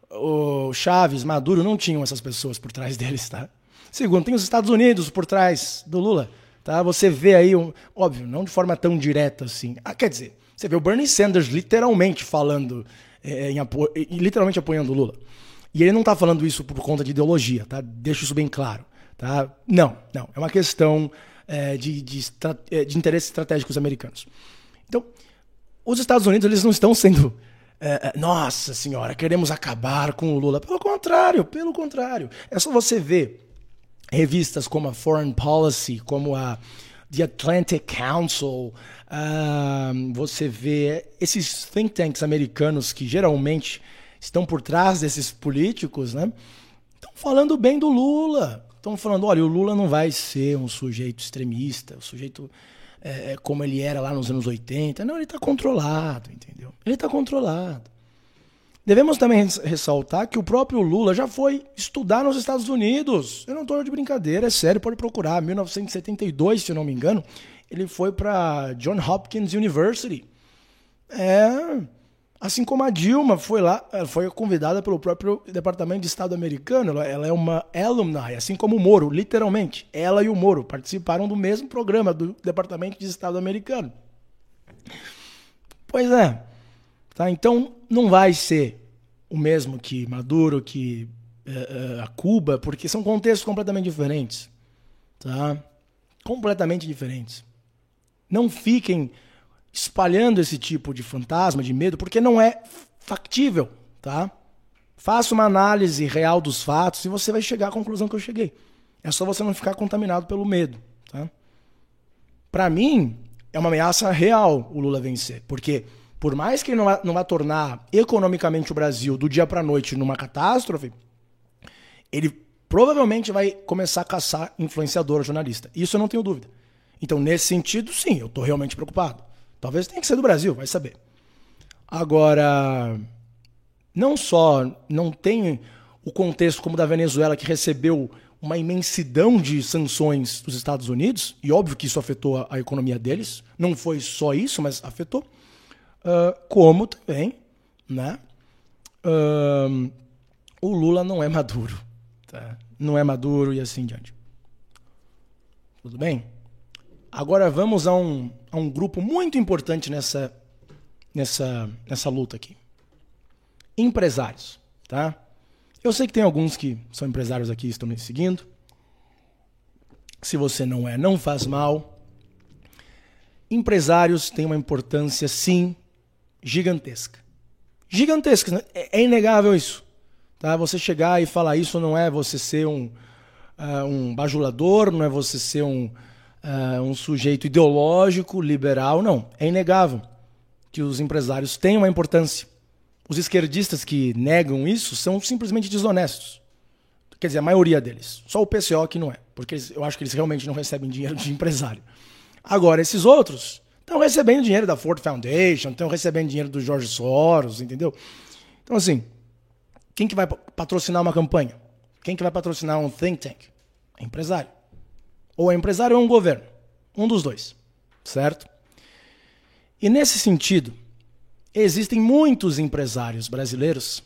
O Chaves, Maduro não tinham essas pessoas por trás deles, tá? Segundo, tem os Estados Unidos por trás do Lula, tá? Você vê aí, um, óbvio, não de forma tão direta assim. Ah, quer dizer, você vê o Bernie Sanders literalmente falando, é, em apo literalmente apoiando o Lula. E ele não está falando isso por conta de ideologia, tá? Deixa isso bem claro, tá? Não, não. É uma questão é, de, de, é, de interesses estratégicos americanos. Então, os Estados Unidos eles não estão sendo é, é, nossa senhora, queremos acabar com o Lula. Pelo contrário, pelo contrário. É só você ver revistas como a Foreign Policy, como a The Atlantic Council, uh, você vê esses think tanks americanos que geralmente estão por trás desses políticos, né? Estão falando bem do Lula. Estão falando, olha, o Lula não vai ser um sujeito extremista, um sujeito é, é, como ele era lá nos anos 80. Não, ele está controlado, entendeu? Ele está controlado. Devemos também ressaltar que o próprio Lula já foi estudar nos Estados Unidos. Eu não estou de brincadeira, é sério, pode procurar. 1972, se eu não me engano, ele foi para John Hopkins University. É, Assim como a Dilma foi lá, foi convidada pelo próprio Departamento de Estado americano, ela, ela, é uma alumni, assim como o Moro, literalmente. Ela e o Moro participaram do mesmo programa do Departamento de Estado americano. Pois é. Tá? Então, não vai ser o mesmo que Maduro, que a Cuba, porque são contextos completamente diferentes. Tá? Completamente diferentes. Não fiquem espalhando esse tipo de fantasma, de medo, porque não é factível, tá? Faça uma análise real dos fatos e você vai chegar à conclusão que eu cheguei. É só você não ficar contaminado pelo medo, tá? Para mim, é uma ameaça real o Lula vencer, porque por mais que ele não vá, não vá tornar economicamente o Brasil do dia para noite numa catástrofe, ele provavelmente vai começar a caçar influenciador, jornalista. Isso eu não tenho dúvida. Então, nesse sentido, sim, eu estou realmente preocupado. Talvez tenha que ser do Brasil, vai saber. Agora, não só não tem o contexto como da Venezuela, que recebeu uma imensidão de sanções dos Estados Unidos, e óbvio que isso afetou a, a economia deles, não foi só isso, mas afetou, uh, como também, né? Uh, o Lula não é maduro, tá? não é maduro e assim diante. Tudo bem? Agora vamos a um, a um grupo muito importante nessa, nessa, nessa luta aqui. Empresários, tá? Eu sei que tem alguns que são empresários aqui e estão me seguindo. Se você não é, não faz mal. Empresários têm uma importância, sim, gigantesca. Gigantesca, né? é, é inegável isso. Tá? Você chegar e falar isso não é você ser um, uh, um bajulador, não é você ser um, uh, um sujeito ideológico, liberal, não. É inegável que os empresários têm uma importância. Os esquerdistas que negam isso são simplesmente desonestos. Quer dizer, a maioria deles. Só o PCO que não é, porque eu acho que eles realmente não recebem dinheiro de empresário. Agora, esses outros estão recebendo dinheiro da Ford Foundation, estão recebendo dinheiro do George Soros, entendeu? Então, assim, quem que vai patrocinar uma campanha? Quem que vai patrocinar um think tank? É empresário. Ou é empresário ou é um governo. Um dos dois. Certo? E nesse sentido, existem muitos empresários brasileiros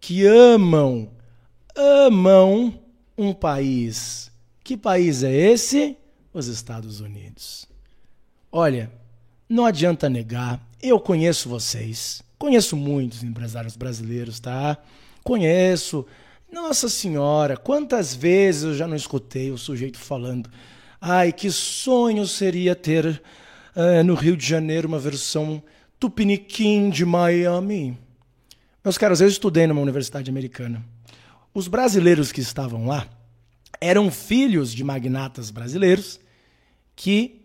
que amam, amam um país. Que país é esse? Os Estados Unidos. Olha, não adianta negar, eu conheço vocês, conheço muitos empresários brasileiros, tá? Conheço, nossa Senhora, quantas vezes eu já não escutei o sujeito falando: ai, que sonho seria ter uh, no Rio de Janeiro uma versão tupiniquim de Miami. Meus caros, eu estudei numa universidade americana. Os brasileiros que estavam lá eram filhos de magnatas brasileiros que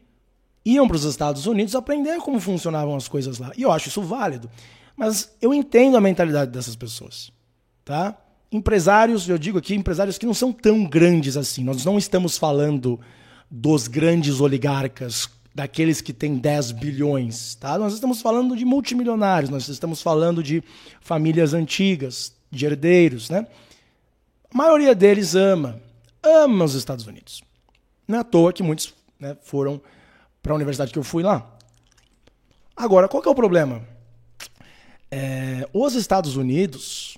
iam para os Estados Unidos aprender como funcionavam as coisas lá. E eu acho isso válido. Mas eu entendo a mentalidade dessas pessoas, tá? Empresários, eu digo aqui, empresários que não são tão grandes assim. Nós não estamos falando dos grandes oligarcas, daqueles que têm 10 bilhões, tá? Nós estamos falando de multimilionários, nós estamos falando de famílias antigas, de herdeiros, né? A maioria deles ama, ama os Estados Unidos. Não é à toa que muitos né, foram para a universidade que eu fui lá. Agora, qual que é o problema? É, os Estados Unidos,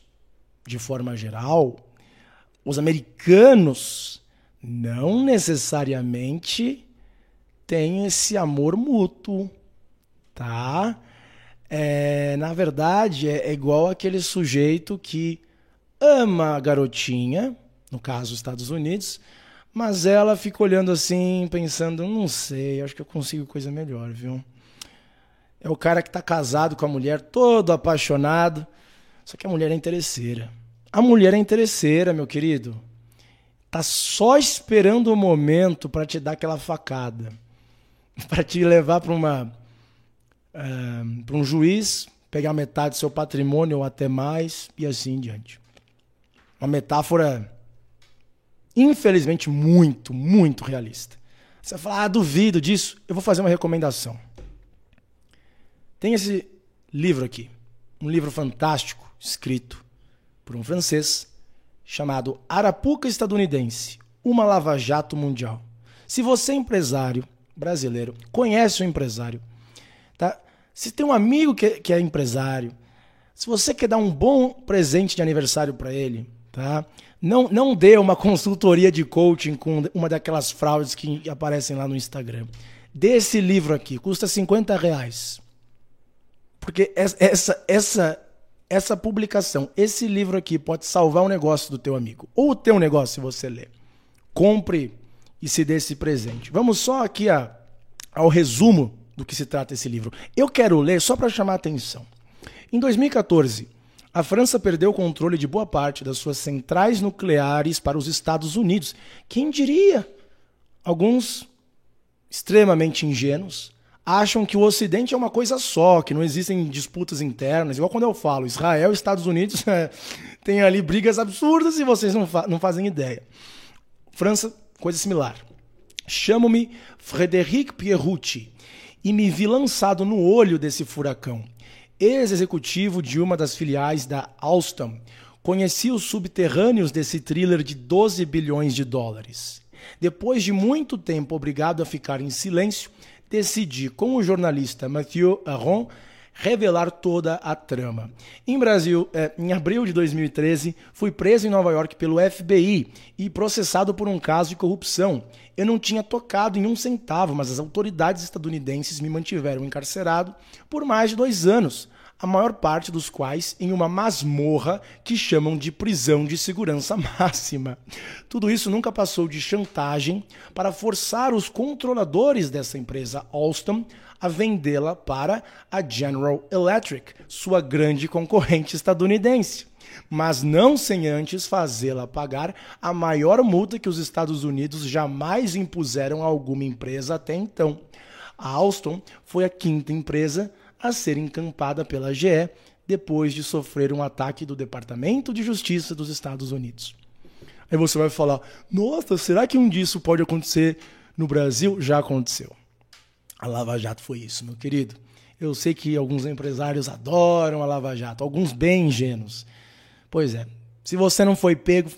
de forma geral, os americanos não necessariamente têm esse amor mútuo, tá? É, na verdade, é, é igual aquele sujeito que ama a garotinha, no caso, os Estados Unidos, mas ela fica olhando assim, pensando, não sei, acho que eu consigo coisa melhor, viu? É o cara que está casado com a mulher, todo apaixonado. Só que a mulher é interesseira. A mulher é interesseira, meu querido. Tá só esperando o momento para te dar aquela facada. Para te levar para uma uh, para um juiz, pegar metade do seu patrimônio ou até mais e assim em diante. Uma metáfora infelizmente muito, muito realista. Você vai falar, ah, duvido disso. Eu vou fazer uma recomendação. Tem esse livro aqui, um livro fantástico, escrito por um francês, chamado Arapuca Estadunidense, uma lava-jato mundial. Se você é empresário brasileiro, conhece um empresário, tá? Se tem um amigo que, que é empresário, se você quer dar um bom presente de aniversário para ele, tá? Não, não dê uma consultoria de coaching com uma daquelas fraudes que aparecem lá no Instagram. Dê esse livro aqui, custa 50 reais. Porque essa, essa, essa publicação, esse livro aqui pode salvar o negócio do teu amigo. Ou o teu negócio, se você ler. Compre e se dê esse presente. Vamos só aqui a, ao resumo do que se trata esse livro. Eu quero ler só para chamar a atenção. Em 2014, a França perdeu o controle de boa parte das suas centrais nucleares para os Estados Unidos. Quem diria? Alguns extremamente ingênuos acham que o Ocidente é uma coisa só, que não existem disputas internas. Igual quando eu falo, Israel e Estados Unidos é, tem ali brigas absurdas e vocês não, fa não fazem ideia. França, coisa similar. Chamo-me Frédéric Pierrucci e me vi lançado no olho desse furacão. Ex-executivo de uma das filiais da Alstom, conheci os subterrâneos desse thriller de 12 bilhões de dólares. Depois de muito tempo obrigado a ficar em silêncio, decidi, com o jornalista Mathieu Aron, revelar toda a trama. Em Brasil, é, em abril de 2013, fui preso em Nova York pelo FBI e processado por um caso de corrupção. Eu não tinha tocado em um centavo, mas as autoridades estadunidenses me mantiveram encarcerado por mais de dois anos a maior parte dos quais em uma masmorra que chamam de prisão de segurança máxima. Tudo isso nunca passou de chantagem para forçar os controladores dessa empresa Alstom a vendê-la para a General Electric, sua grande concorrente estadunidense, mas não sem antes fazê-la pagar a maior multa que os Estados Unidos jamais impuseram a alguma empresa até então. A Alstom foi a quinta empresa a ser encampada pela GE depois de sofrer um ataque do Departamento de Justiça dos Estados Unidos. Aí você vai falar: nossa, será que um disso pode acontecer no Brasil? Já aconteceu. A Lava Jato foi isso, meu querido. Eu sei que alguns empresários adoram a Lava Jato, alguns bem ingênuos. Pois é, se você não foi pego,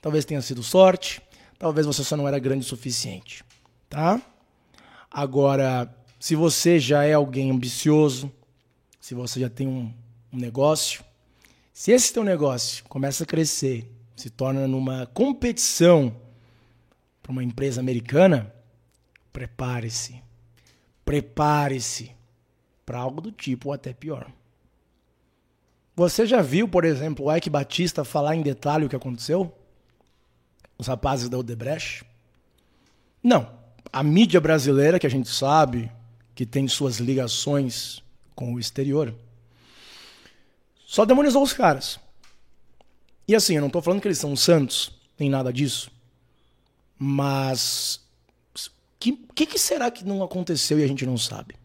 talvez tenha sido sorte, talvez você só não era grande o suficiente, tá? Agora, se você já é alguém ambicioso, se você já tem um, um negócio, se esse teu negócio começa a crescer, se torna numa competição para uma empresa americana, prepare-se. Prepare-se para algo do tipo ou até pior. Você já viu, por exemplo, o Ike Batista falar em detalhe o que aconteceu? Os rapazes da Odebrecht? Não. A mídia brasileira, que a gente sabe, que tem suas ligações com o exterior, só demonizou os caras. E assim, eu não estou falando que eles são santos, nem nada disso. Mas que, que, que será que não aconteceu e a gente não sabe?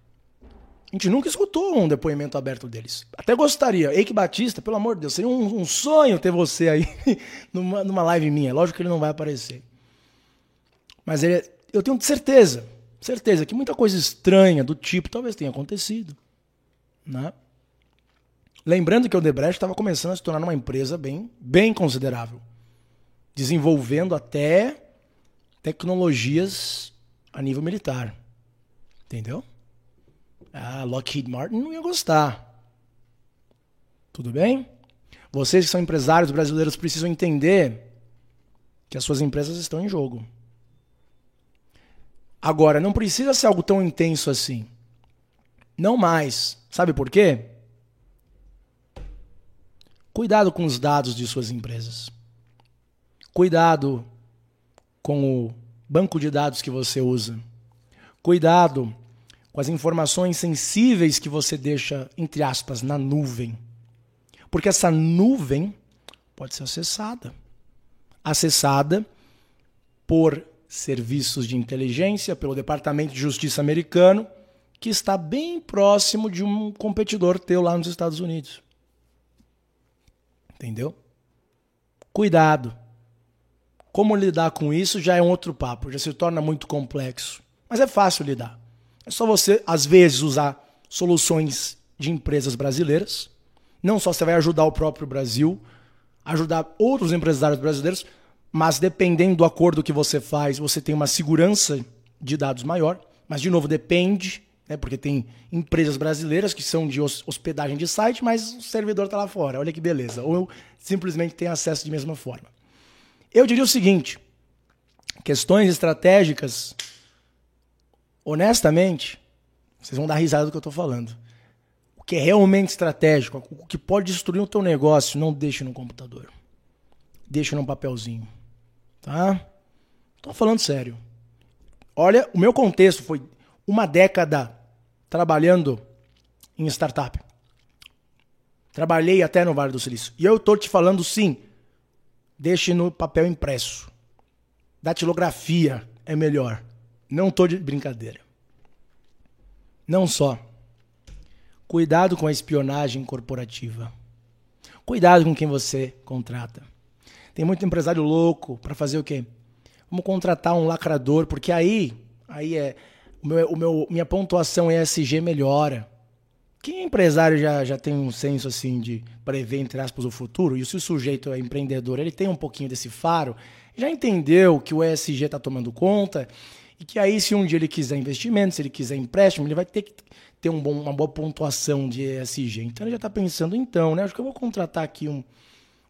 A gente nunca escutou um depoimento aberto deles. Até gostaria. Eike Batista, pelo amor de Deus, seria um, um sonho ter você aí numa, numa live minha. Lógico que ele não vai aparecer. Mas ele, eu tenho certeza, certeza que muita coisa estranha do tipo talvez tenha acontecido. Né? Lembrando que o Debrecht estava começando a se tornar uma empresa bem, bem considerável. Desenvolvendo até tecnologias a nível militar. Entendeu? A Lockheed Martin não ia gostar. Tudo bem? Vocês que são empresários brasileiros precisam entender que as suas empresas estão em jogo. Agora, não precisa ser algo tão intenso assim. Não mais. Sabe por quê? Cuidado com os dados de suas empresas. Cuidado com o banco de dados que você usa. Cuidado com as informações sensíveis que você deixa, entre aspas, na nuvem. Porque essa nuvem pode ser acessada. Acessada por serviços de inteligência, pelo Departamento de Justiça americano, que está bem próximo de um competidor teu lá nos Estados Unidos. Entendeu? Cuidado. Como lidar com isso já é um outro papo, já se torna muito complexo. Mas é fácil lidar. É só você, às vezes, usar soluções de empresas brasileiras. Não só você vai ajudar o próprio Brasil, ajudar outros empresários brasileiros, mas dependendo do acordo que você faz, você tem uma segurança de dados maior. Mas, de novo, depende, né, porque tem empresas brasileiras que são de hospedagem de site, mas o servidor está lá fora. Olha que beleza. Ou simplesmente tem acesso de mesma forma. Eu diria o seguinte: questões estratégicas honestamente, vocês vão dar risada do que eu estou falando. O que é realmente estratégico, o que pode destruir o teu negócio, não deixe no computador. Deixe num papelzinho. Tá? Estou falando sério. Olha, o meu contexto foi uma década trabalhando em startup. Trabalhei até no Vale do Silício. E eu estou te falando sim, deixe no papel impresso. Datilografia é melhor. Não tô de brincadeira. Não só. Cuidado com a espionagem corporativa. Cuidado com quem você contrata. Tem muito empresário louco para fazer o quê? Vamos contratar um lacrador, porque aí, aí é o meu, o meu, minha pontuação ESG melhora. Quem é empresário já, já tem um senso assim de prever, entre aspas, o futuro, e se o sujeito é empreendedor, ele tem um pouquinho desse faro, já entendeu que o ESG está tomando conta e que aí, se um dia ele quiser investimento, se ele quiser empréstimo, ele vai ter que ter um bom, uma boa pontuação de ESG. Então ele já está pensando, então, né? Acho que eu vou contratar aqui um,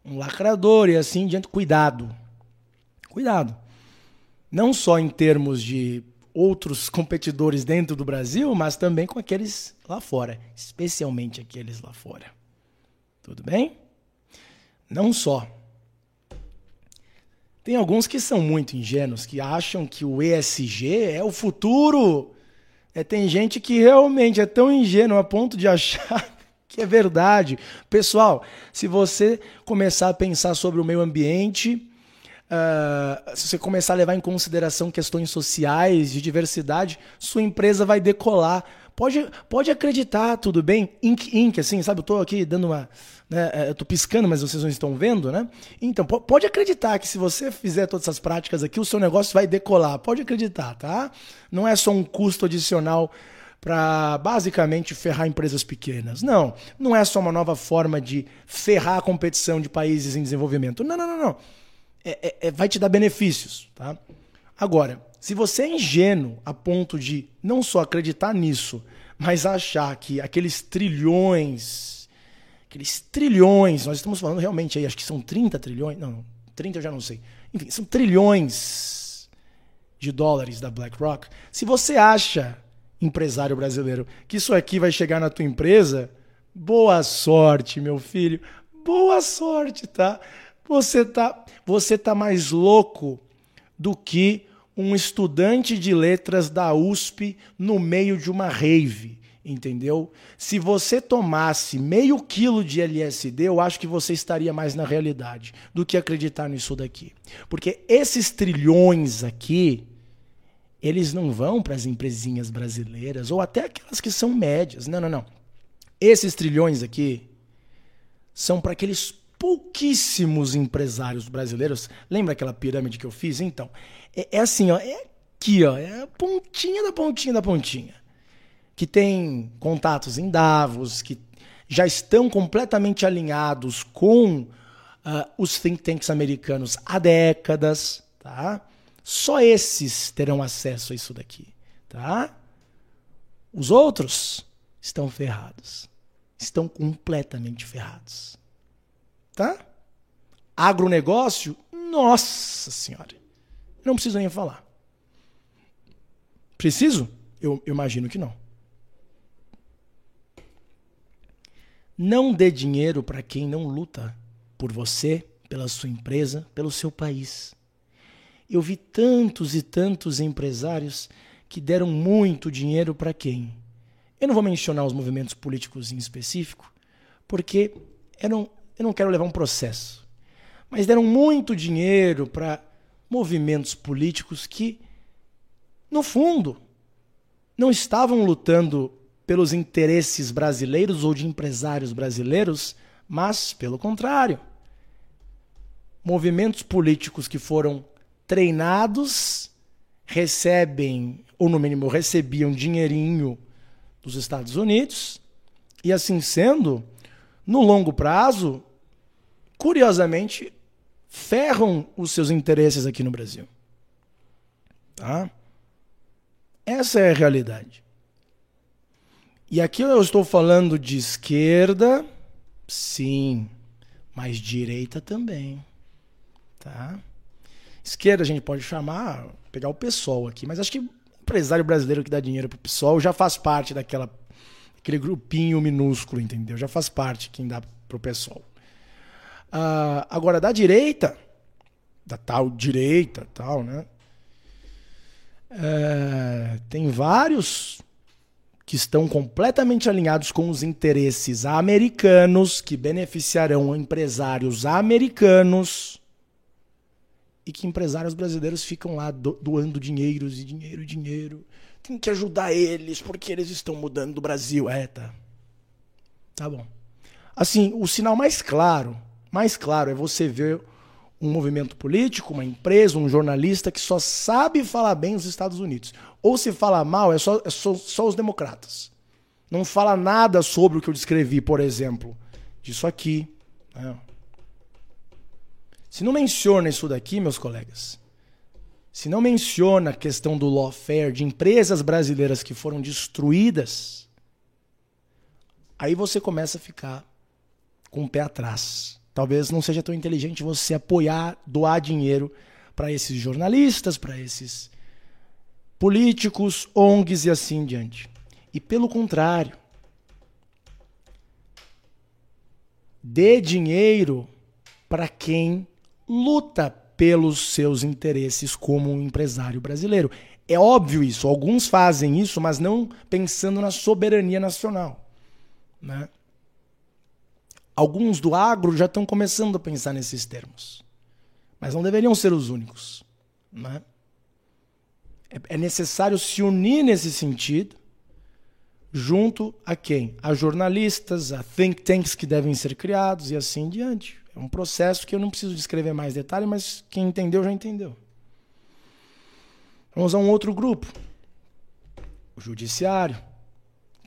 um lacrador e assim diante. Cuidado. Cuidado. Não só em termos de outros competidores dentro do Brasil, mas também com aqueles lá fora, especialmente aqueles lá fora. Tudo bem? Não só tem alguns que são muito ingênuos, que acham que o ESG é o futuro. É, tem gente que realmente é tão ingênuo a ponto de achar que é verdade. Pessoal, se você começar a pensar sobre o meio ambiente, uh, se você começar a levar em consideração questões sociais, de diversidade, sua empresa vai decolar. Pode, pode acreditar, tudo bem? Ink, ink, assim, sabe? Eu tô aqui dando uma. Né, é, eu tô piscando, mas vocês não estão vendo, né? Então, pode acreditar que se você fizer todas essas práticas aqui, o seu negócio vai decolar. Pode acreditar, tá? Não é só um custo adicional para basicamente ferrar empresas pequenas. Não, não é só uma nova forma de ferrar a competição de países em desenvolvimento. Não, não, não, não. É, é, é vai te dar benefícios, tá? Agora, se você é ingênuo a ponto de não só acreditar nisso, mas achar que aqueles trilhões, aqueles trilhões, nós estamos falando realmente aí, acho que são 30 trilhões, não, 30 eu já não sei. Enfim, são trilhões de dólares da BlackRock. Se você acha, empresário brasileiro, que isso aqui vai chegar na tua empresa, boa sorte, meu filho. Boa sorte, tá? Você tá, você tá mais louco do que um estudante de letras da USP no meio de uma rave, entendeu? Se você tomasse meio quilo de LSD, eu acho que você estaria mais na realidade do que acreditar nisso daqui. Porque esses trilhões aqui, eles não vão para as empresinhas brasileiras ou até aquelas que são médias. Não, não, não. Esses trilhões aqui são para aqueles pouquíssimos empresários brasileiros. Lembra aquela pirâmide que eu fiz? Então, é, é assim, ó, é aqui, ó, é a pontinha da pontinha da pontinha. Que tem contatos em Davos, que já estão completamente alinhados com uh, os think tanks americanos há décadas, tá? Só esses terão acesso a isso daqui, tá? Os outros estão ferrados. Estão completamente ferrados. Tá? Agronegócio, nossa senhora. Não preciso nem falar. Preciso? Eu, eu imagino que não. Não dê dinheiro para quem não luta por você, pela sua empresa, pelo seu país. Eu vi tantos e tantos empresários que deram muito dinheiro para quem? Eu não vou mencionar os movimentos políticos em específico, porque eram, eu não quero levar um processo. Mas deram muito dinheiro para movimentos políticos que, no fundo, não estavam lutando pelos interesses brasileiros ou de empresários brasileiros, mas, pelo contrário, movimentos políticos que foram treinados recebem, ou no mínimo recebiam dinheirinho dos Estados Unidos, e assim sendo, no longo prazo, curiosamente, ferram os seus interesses aqui no Brasil. Tá? Essa é a realidade. E aqui eu estou falando de esquerda, sim, mas direita também. Tá? Esquerda a gente pode chamar, pegar o pessoal aqui, mas acho que empresário brasileiro que dá dinheiro pro pessoal já faz parte daquela aquele grupinho minúsculo, entendeu? Já faz parte quem dá pro pessoal. Uh, agora, da direita, da tal direita, tal, né? Uh, tem vários que estão completamente alinhados com os interesses americanos, que beneficiarão empresários americanos e que empresários brasileiros ficam lá do, doando dinheiros e dinheiro e dinheiro. Tem que ajudar eles porque eles estão mudando do Brasil. É, tá. Tá bom. Assim, o sinal mais claro, mais claro é você ver um movimento político, uma empresa, um jornalista que só sabe falar bem os Estados Unidos. Ou se fala mal, é só, é só, só os democratas. Não fala nada sobre o que eu descrevi, por exemplo, disso aqui. Né? Se não menciona isso daqui, meus colegas, se não menciona a questão do lawfare, de empresas brasileiras que foram destruídas, aí você começa a ficar com o pé atrás. Talvez não seja tão inteligente você apoiar, doar dinheiro para esses jornalistas, para esses políticos, ONGs e assim em diante. E pelo contrário, dê dinheiro para quem luta pelos seus interesses como um empresário brasileiro. É óbvio isso, alguns fazem isso, mas não pensando na soberania nacional. Né? Alguns do agro já estão começando a pensar nesses termos, mas não deveriam ser os únicos. Né? É, é necessário se unir nesse sentido, junto a quem? A jornalistas, a think tanks que devem ser criados e assim diante. É um processo que eu não preciso descrever mais detalhe, mas quem entendeu já entendeu. Vamos a um outro grupo. O judiciário.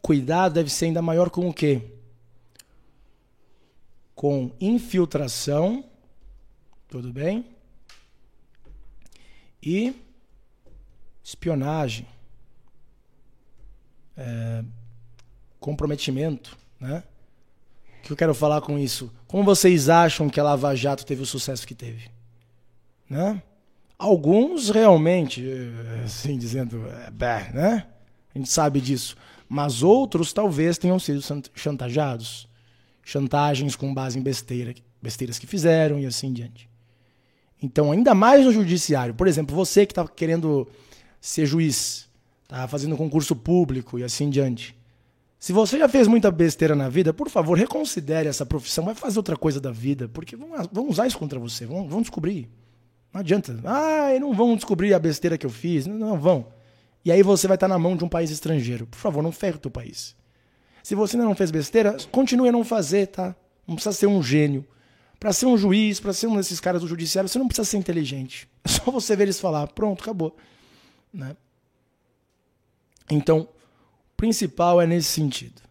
Cuidado deve ser ainda maior com o quê? Com infiltração, tudo bem? E espionagem, é, comprometimento, né? que eu quero falar com isso? Como vocês acham que a Lava Jato teve o sucesso que teve? Né? Alguns realmente, eh, assim dizendo, é, né? A gente sabe disso. Mas outros talvez tenham sido chantageados. Chantagens com base em besteira, besteiras que fizeram e assim diante. Então, ainda mais no judiciário. Por exemplo, você que está querendo ser juiz, está fazendo concurso público e assim diante. Se você já fez muita besteira na vida, por favor, reconsidere essa profissão, vai fazer outra coisa da vida, porque vão, vão usar isso contra você, vão, vão descobrir. Não adianta. Ah, não vão descobrir a besteira que eu fiz. Não, não vão. E aí você vai estar na mão de um país estrangeiro. Por favor, não ferre o teu país. Se você ainda não fez besteira, continue a não fazer, tá? Não precisa ser um gênio. Para ser um juiz, para ser um desses caras do judiciário, você não precisa ser inteligente. É só você ver eles falar, pronto, acabou. Né? Então, principal é nesse sentido.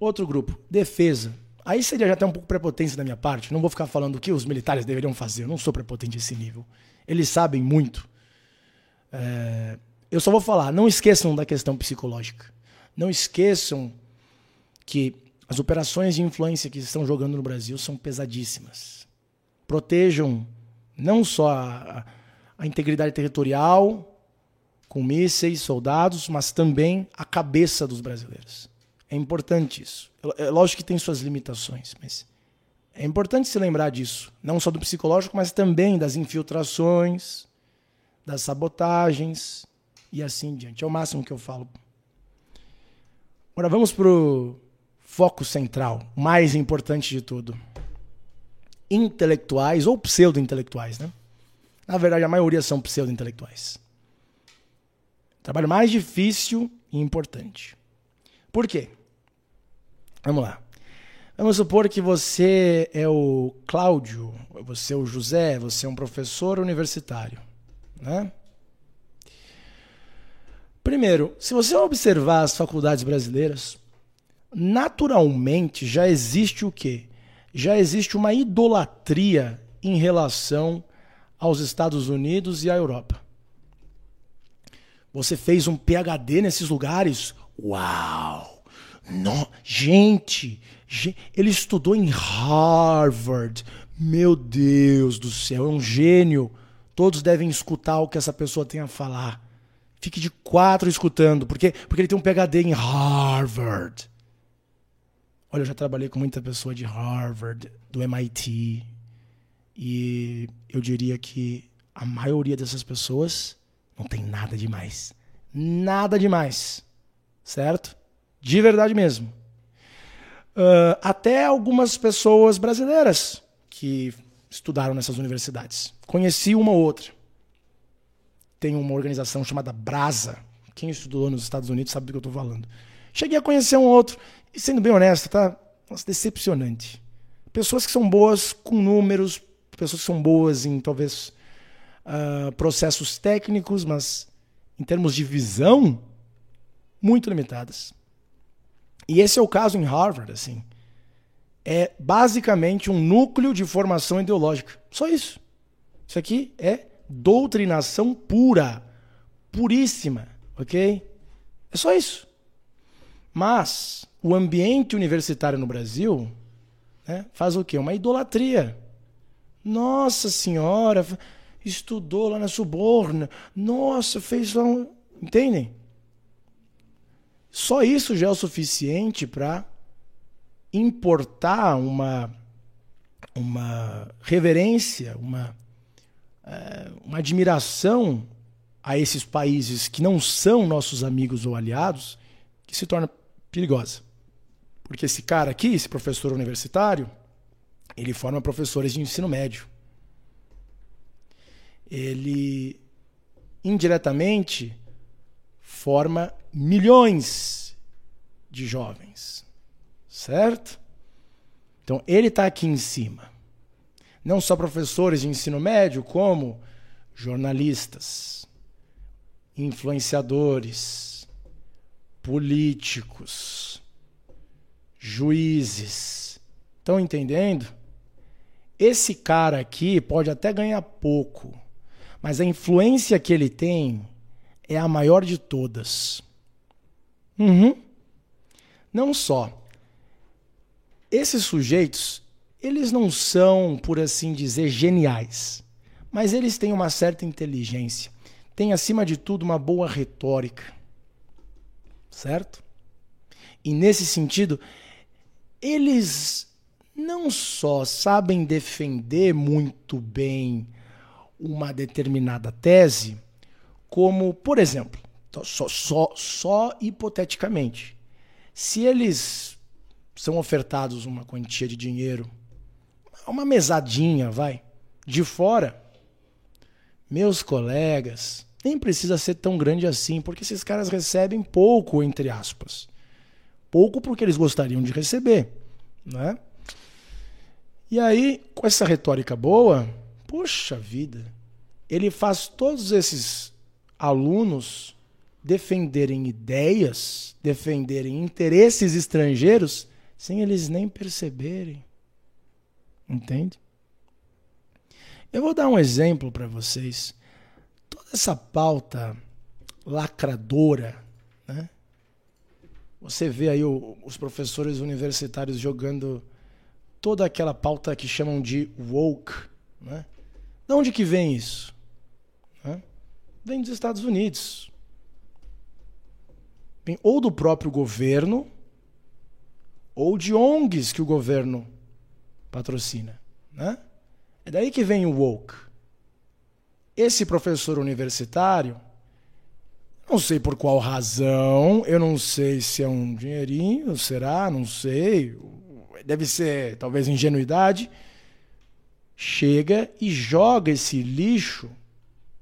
Outro grupo, defesa. Aí seria já até um pouco prepotência da minha parte. Não vou ficar falando o que os militares deveriam fazer. Eu não sou prepotente a esse nível. Eles sabem muito. É... Eu só vou falar, não esqueçam da questão psicológica. Não esqueçam que as operações de influência que estão jogando no Brasil são pesadíssimas. Protejam não só a, a integridade territorial, com mísseis, soldados, mas também a cabeça dos brasileiros. É importante isso. É lógico que tem suas limitações, mas é importante se lembrar disso. Não só do psicológico, mas também das infiltrações, das sabotagens e assim diante. É o máximo que eu falo. Agora vamos para o foco central, mais importante de tudo. Intelectuais ou pseudo-intelectuais, né? Na verdade, a maioria são pseudo-intelectuais. Trabalho mais difícil e importante. Por quê? Vamos lá. Vamos supor que você é o Cláudio, você é o José, você é um professor universitário. Né? Primeiro, se você observar as faculdades brasileiras, naturalmente já existe o quê? Já existe uma idolatria em relação aos Estados Unidos e à Europa. Você fez um PhD nesses lugares? Uau! No, gente, gente, ele estudou em Harvard. Meu Deus do céu, é um gênio. Todos devem escutar o que essa pessoa tem a falar. Fique de quatro escutando, porque porque ele tem um PhD em Harvard. Olha, eu já trabalhei com muita pessoa de Harvard, do MIT, e eu diria que a maioria dessas pessoas não tem nada demais. Nada demais. Certo? De verdade mesmo. Uh, até algumas pessoas brasileiras que estudaram nessas universidades. Conheci uma ou outra. Tem uma organização chamada Brasa. Quem estudou nos Estados Unidos sabe do que eu estou falando. Cheguei a conhecer um outro. E sendo bem honesto, tá? Nossa, decepcionante. Pessoas que são boas com números, pessoas que são boas em talvez uh, processos técnicos, mas em termos de visão, muito limitadas. E esse é o caso em Harvard, assim. É basicamente um núcleo de formação ideológica. Só isso. Isso aqui é doutrinação pura, puríssima, ok? É só isso. Mas o ambiente universitário no Brasil né, faz o quê? Uma idolatria. Nossa Senhora, estudou lá na Suborna. Nossa, fez lá um. Entendem? Só isso já é o suficiente para importar uma, uma reverência, uma, é, uma admiração a esses países que não são nossos amigos ou aliados, que se torna perigosa. Porque esse cara aqui, esse professor universitário, ele forma professores de ensino médio. Ele indiretamente forma milhões de jovens. Certo? Então, ele está aqui em cima. Não só professores de ensino médio, como jornalistas, influenciadores, políticos, juízes. Estão entendendo? Esse cara aqui pode até ganhar pouco, mas a influência que ele tem é a maior de todas. Uhum. Não só. Esses sujeitos, eles não são, por assim dizer, geniais, mas eles têm uma certa inteligência, têm acima de tudo uma boa retórica. Certo? E nesse sentido, eles não só sabem defender muito bem uma determinada tese, como, por exemplo, só, só, só hipoteticamente, se eles são ofertados uma quantia de dinheiro, uma mesadinha, vai, de fora, meus colegas, nem precisa ser tão grande assim, porque esses caras recebem pouco, entre aspas. Pouco porque eles gostariam de receber, né? E aí, com essa retórica boa, poxa vida, ele faz todos esses alunos defenderem ideias, defenderem interesses estrangeiros, sem eles nem perceberem. Entende? Eu vou dar um exemplo para vocês. Toda essa pauta lacradora, né? Você vê aí o, os professores universitários jogando toda aquela pauta que chamam de woke, né? De onde que vem isso? Né? Vem dos Estados Unidos. Vem ou do próprio governo, ou de ONGs que o governo patrocina. Né? É daí que vem o woke. Esse professor universitário, não sei por qual razão, eu não sei se é um dinheirinho, será, não sei, deve ser talvez ingenuidade, chega e joga esse lixo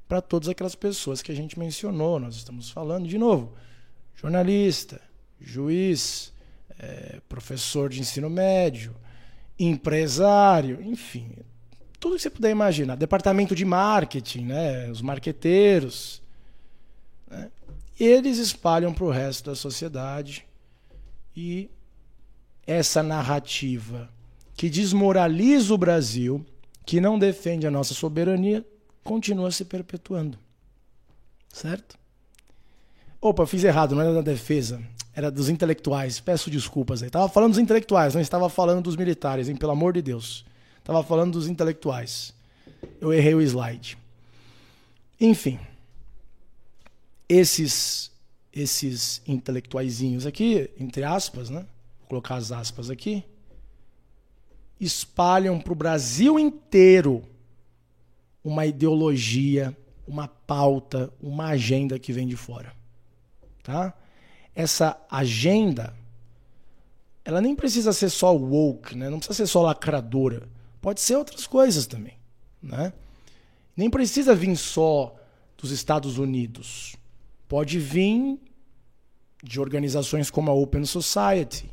para todas aquelas pessoas que a gente mencionou. Nós estamos falando de novo: jornalista, juiz, é, professor de ensino médio, empresário, enfim, tudo que você puder imaginar. Departamento de marketing, né? os marqueteiros. Né? Eles espalham para o resto da sociedade e essa narrativa que desmoraliza o Brasil, que não defende a nossa soberania, continua se perpetuando. Certo? Opa, fiz errado, não era da defesa, era dos intelectuais. Peço desculpas aí. Estava falando dos intelectuais, não estava falando dos militares, hein? pelo amor de Deus. Estava falando dos intelectuais. Eu errei o slide. Enfim, esses esses intelectuaizinhos aqui, entre aspas, né? Vou colocar as aspas aqui, espalham para o Brasil inteiro uma ideologia, uma pauta, uma agenda que vem de fora. Tá? Essa agenda, ela nem precisa ser só woke, né? não precisa ser só lacradora. Pode ser outras coisas também. Né? Nem precisa vir só dos Estados Unidos. Pode vir de organizações como a Open Society,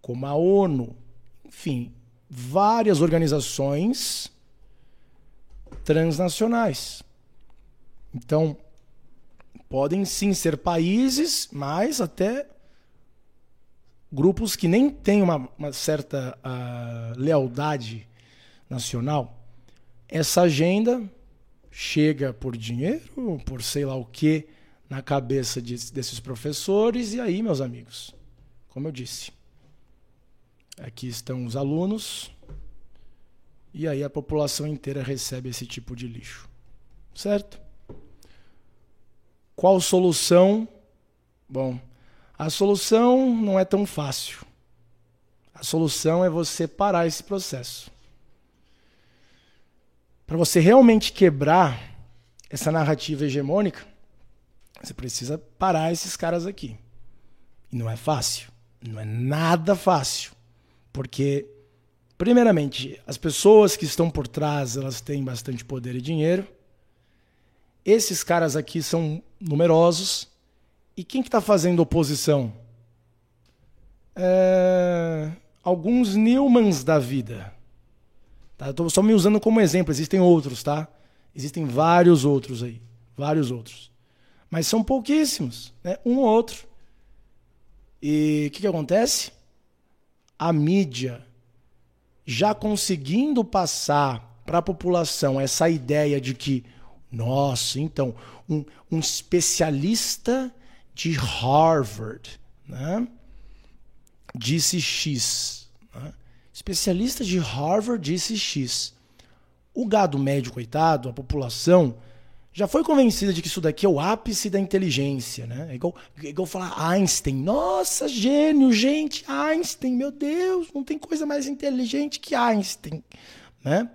como a ONU, enfim, várias organizações transnacionais. Então, podem sim ser países, mas até grupos que nem têm uma, uma certa uh, lealdade nacional. Essa agenda chega por dinheiro, por sei lá o que, na cabeça de, desses professores, e aí, meus amigos, como eu disse, Aqui estão os alunos. E aí a população inteira recebe esse tipo de lixo. Certo? Qual solução? Bom, a solução não é tão fácil. A solução é você parar esse processo. Para você realmente quebrar essa narrativa hegemônica, você precisa parar esses caras aqui. E não é fácil. Não é nada fácil. Porque, primeiramente, as pessoas que estão por trás, elas têm bastante poder e dinheiro. Esses caras aqui são numerosos. E quem que está fazendo oposição? É... Alguns Newmans da vida. Tá? Estou só me usando como exemplo, existem outros, tá? Existem vários outros aí. Vários outros. Mas são pouquíssimos, né? Um ou outro. E o que, que acontece? A mídia já conseguindo passar para a população essa ideia de que, nossa, então, um, um especialista de Harvard né, disse X. Né? Especialista de Harvard disse X. O gado médio, coitado, a população, já foi convencida de que isso daqui é o ápice da inteligência, né? É igual, é igual falar Einstein. Nossa, gênio, gente, Einstein, meu Deus, não tem coisa mais inteligente que Einstein, né?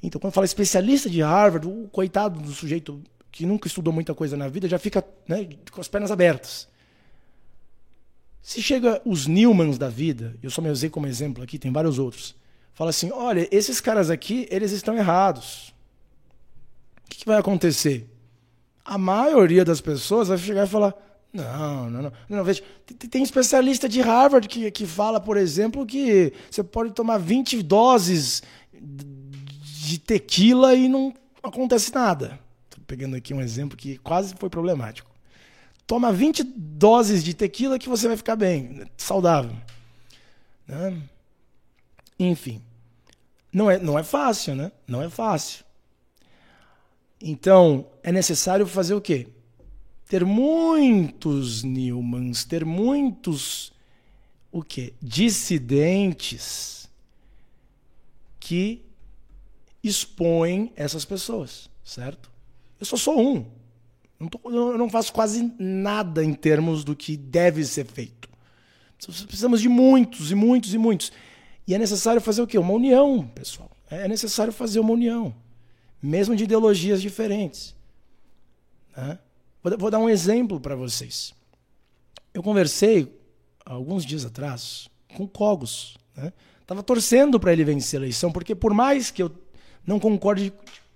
Então, quando fala especialista de Harvard, o coitado do sujeito que nunca estudou muita coisa na vida já fica né, com as pernas abertas. Se chega os Newmans da vida, eu só me usei como exemplo aqui, tem vários outros, fala assim, olha, esses caras aqui, eles estão errados que vai acontecer? A maioria das pessoas vai chegar e falar: não, não, não. não veja, tem especialista de Harvard que, que fala, por exemplo, que você pode tomar 20 doses de tequila e não acontece nada. Estou pegando aqui um exemplo que quase foi problemático. Toma 20 doses de tequila que você vai ficar bem, saudável. Né? Enfim. Não é, não é fácil, né? Não é fácil. Então, é necessário fazer o quê? Ter muitos Newmans, ter muitos o quê? Dissidentes que expõem essas pessoas, certo? Eu só sou um. Não tô, eu não faço quase nada em termos do que deve ser feito. Precisamos de muitos e muitos e muitos. E é necessário fazer o quê? Uma união, pessoal. É necessário fazer uma união, mesmo de ideologias diferentes. Né? Vou, vou dar um exemplo para vocês. Eu conversei alguns dias atrás com Cogos. Né? Tava torcendo para ele vencer a eleição, porque por mais que eu não concorde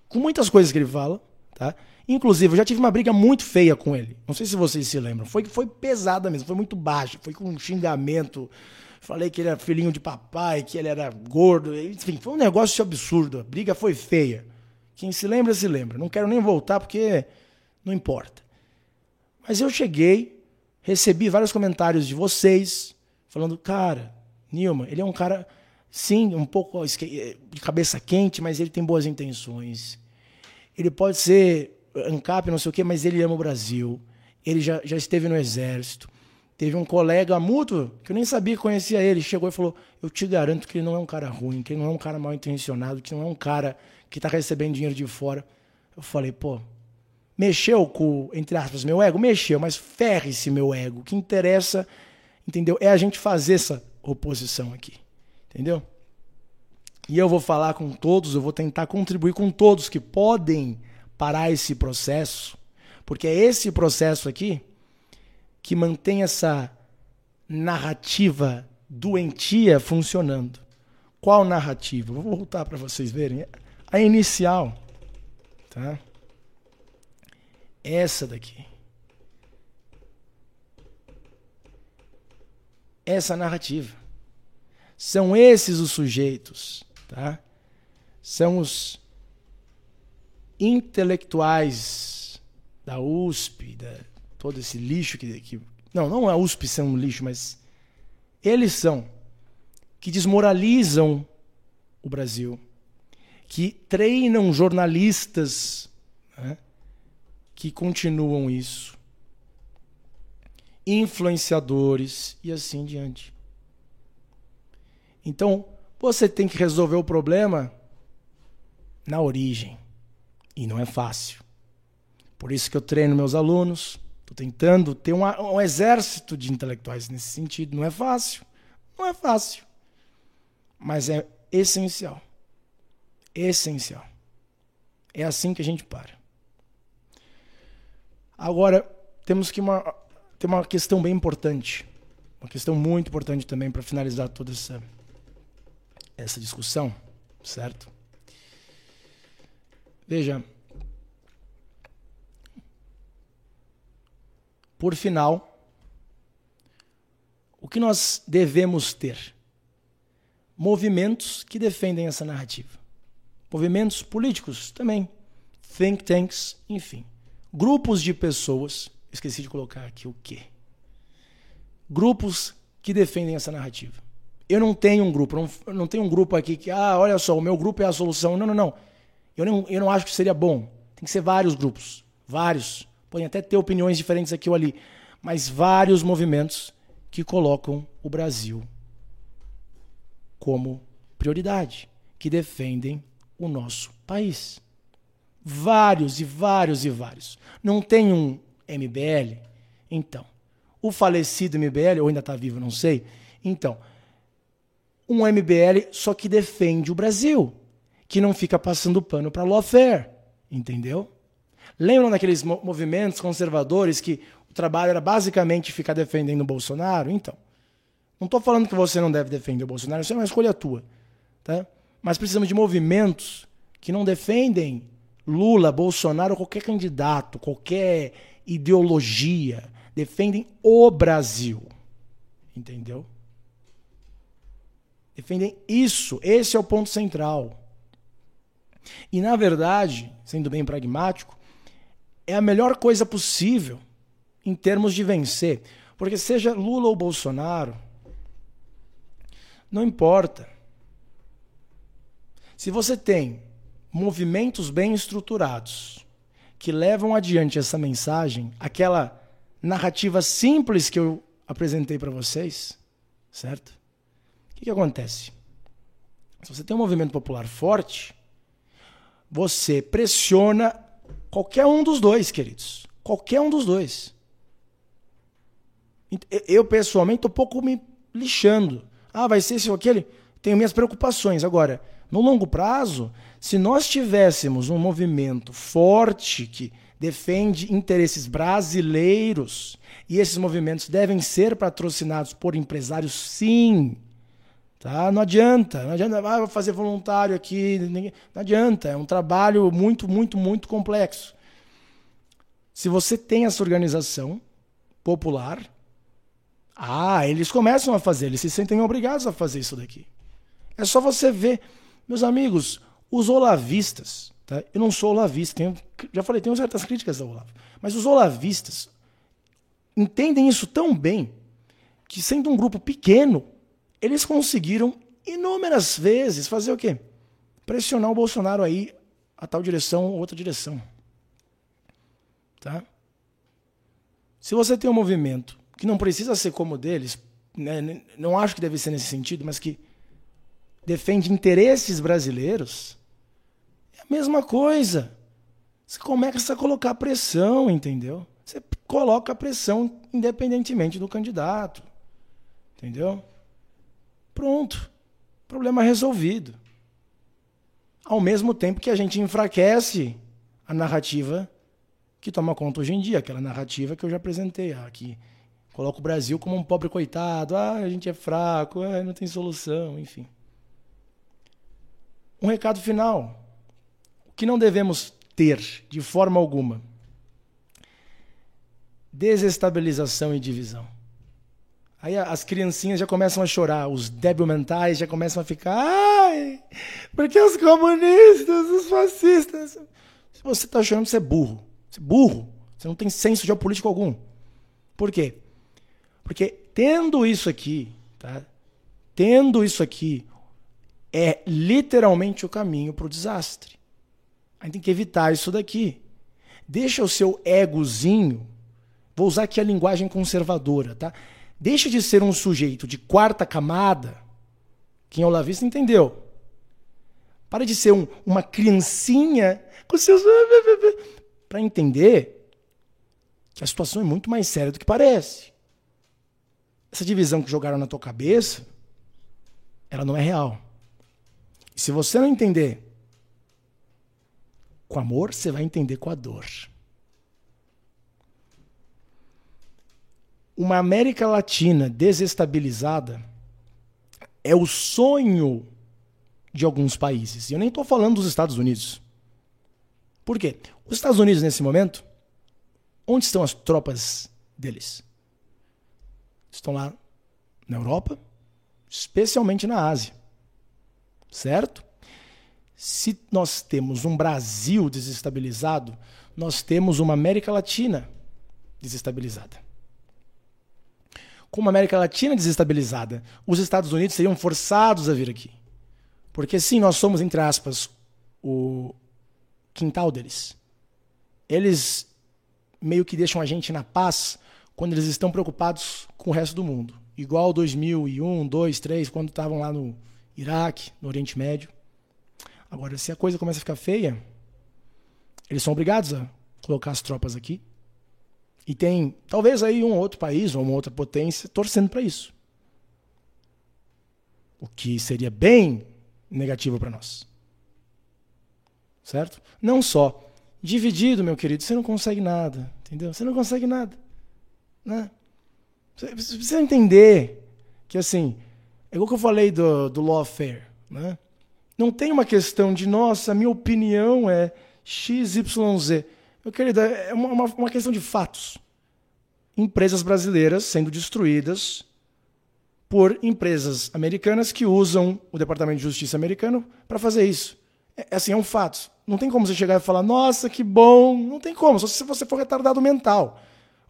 com muitas coisas que ele fala, tá? Inclusive, eu já tive uma briga muito feia com ele. Não sei se vocês se lembram. Foi, foi pesada mesmo, foi muito baixa, foi com um xingamento Falei que ele era filhinho de papai, que ele era gordo. Enfim, foi um negócio absurdo. A briga foi feia. Quem se lembra, se lembra. Não quero nem voltar porque não importa. Mas eu cheguei, recebi vários comentários de vocês, falando, cara, Nilma, ele é um cara, sim, um pouco de cabeça quente, mas ele tem boas intenções. Ele pode ser ANCAP, não sei o quê, mas ele ama o Brasil. Ele já, já esteve no exército. Teve um colega mútuo, que eu nem sabia que conhecia ele, chegou e falou: Eu te garanto que ele não é um cara ruim, que ele não é um cara mal intencionado, que não é um cara que está recebendo dinheiro de fora. Eu falei: Pô, mexeu com, entre aspas, meu ego? Mexeu, mas ferre-se meu ego. O que interessa, entendeu? É a gente fazer essa oposição aqui, entendeu? E eu vou falar com todos, eu vou tentar contribuir com todos que podem parar esse processo, porque é esse processo aqui que mantém essa narrativa doentia funcionando. Qual narrativa? Vou voltar para vocês verem. A inicial, tá? Essa daqui. Essa narrativa. São esses os sujeitos, tá? São os intelectuais da USP, da, todo esse lixo que, que. Não, não é a USP sendo um lixo, mas eles são que desmoralizam o Brasil, que treinam jornalistas né, que continuam isso, influenciadores e assim diante. Então, você tem que resolver o problema na origem. E não é fácil. Por isso que eu treino meus alunos, Estou tentando ter um, um exército de intelectuais nesse sentido. Não é fácil. Não é fácil. Mas é essencial. Essencial. É assim que a gente para. Agora, temos que uma, ter uma questão bem importante. Uma questão muito importante também para finalizar toda essa, essa discussão, certo? Veja, Por final, o que nós devemos ter? Movimentos que defendem essa narrativa. Movimentos políticos também. Think tanks, enfim. Grupos de pessoas. Esqueci de colocar aqui o quê? Grupos que defendem essa narrativa. Eu não tenho um grupo, não, não tenho um grupo aqui que, ah, olha só, o meu grupo é a solução. Não, não, não. Eu não, eu não acho que seria bom. Tem que ser vários grupos. Vários podem até ter opiniões diferentes aqui ou ali, mas vários movimentos que colocam o Brasil como prioridade, que defendem o nosso país. Vários e vários e vários. Não tem um MBL? Então, o falecido MBL, ou ainda está vivo, não sei. Então, um MBL só que defende o Brasil, que não fica passando pano para lawfare, entendeu? Lembram daqueles movimentos conservadores que o trabalho era basicamente ficar defendendo o Bolsonaro? Então, não estou falando que você não deve defender o Bolsonaro, isso é uma escolha tua. Tá? Mas precisamos de movimentos que não defendem Lula, Bolsonaro, qualquer candidato, qualquer ideologia, defendem o Brasil. Entendeu? Defendem isso. Esse é o ponto central. E, na verdade, sendo bem pragmático, é a melhor coisa possível em termos de vencer. Porque seja Lula ou Bolsonaro, não importa. Se você tem movimentos bem estruturados que levam adiante essa mensagem, aquela narrativa simples que eu apresentei para vocês, certo? O que, que acontece? Se você tem um movimento popular forte, você pressiona qualquer um dos dois, queridos. Qualquer um dos dois. Eu, pessoalmente, estou pouco me lixando. Ah, vai ser esse ou aquele? Tenho minhas preocupações. Agora, no longo prazo, se nós tivéssemos um movimento forte que defende interesses brasileiros e esses movimentos devem ser patrocinados por empresários, sim. Tá? Não adianta, não adianta, ah, fazer voluntário aqui, não adianta, é um trabalho muito, muito, muito complexo. Se você tem essa organização popular, ah, eles começam a fazer, eles se sentem obrigados a fazer isso daqui. É só você ver, meus amigos, os olavistas, tá? eu não sou olavista, tenho, já falei, tenho certas críticas ao Olavo, mas os olavistas entendem isso tão bem que, sendo um grupo pequeno, eles conseguiram inúmeras vezes fazer o quê? Pressionar o Bolsonaro aí a tal direção ou outra direção. Tá? Se você tem um movimento que não precisa ser como o deles, né, não acho que deve ser nesse sentido, mas que defende interesses brasileiros, é a mesma coisa. Você começa a colocar pressão, entendeu? Você coloca pressão independentemente do candidato. Entendeu? Pronto. Problema resolvido. Ao mesmo tempo que a gente enfraquece a narrativa que toma conta hoje em dia, aquela narrativa que eu já apresentei aqui. Coloca o Brasil como um pobre coitado, ah, a gente é fraco, ah, não tem solução, enfim. Um recado final. O que não devemos ter de forma alguma? Desestabilização e divisão. Aí as criancinhas já começam a chorar, os débil mentais já começam a ficar, porque os comunistas, os fascistas. Se você está chorando, você é burro. Você é burro. Você não tem senso geopolítico algum. Por quê? Porque tendo isso aqui, tá? Tendo isso aqui, é literalmente o caminho para o desastre. A gente tem que evitar isso daqui. Deixa o seu egozinho, vou usar aqui a linguagem conservadora, tá? Deixa de ser um sujeito de quarta camada. Quem é o lavista entendeu. Para de ser um, uma criancinha com seus. Para entender que a situação é muito mais séria do que parece. Essa divisão que jogaram na tua cabeça, ela não é real. E se você não entender com amor, você vai entender com a dor. uma América Latina desestabilizada é o sonho de alguns países. E eu nem estou falando dos Estados Unidos. Por quê? Os Estados Unidos, nesse momento, onde estão as tropas deles? Estão lá na Europa, especialmente na Ásia. Certo? Se nós temos um Brasil desestabilizado, nós temos uma América Latina desestabilizada com uma América Latina desestabilizada, os Estados Unidos seriam forçados a vir aqui. Porque sim, nós somos, entre aspas, o quintal deles. Eles meio que deixam a gente na paz quando eles estão preocupados com o resto do mundo. Igual 2001, 2, 3, quando estavam lá no Iraque, no Oriente Médio. Agora, se a coisa começa a ficar feia, eles são obrigados a colocar as tropas aqui e tem talvez aí um outro país ou uma outra potência torcendo para isso. O que seria bem negativo para nós. Certo? Não só dividido, meu querido, você não consegue nada, entendeu? Você não consegue nada, né? Você precisa entender que assim, igual que eu falei do, do lawfare, né? Não tem uma questão de, nossa, minha opinião é XYZ. Meu querido, é uma, uma, questão de fatos. Empresas brasileiras sendo destruídas por empresas americanas que usam o Departamento de Justiça americano para fazer isso. É, assim, é um fato. Não tem como você chegar e falar, nossa, que bom. Não tem como, só se você for retardado mental.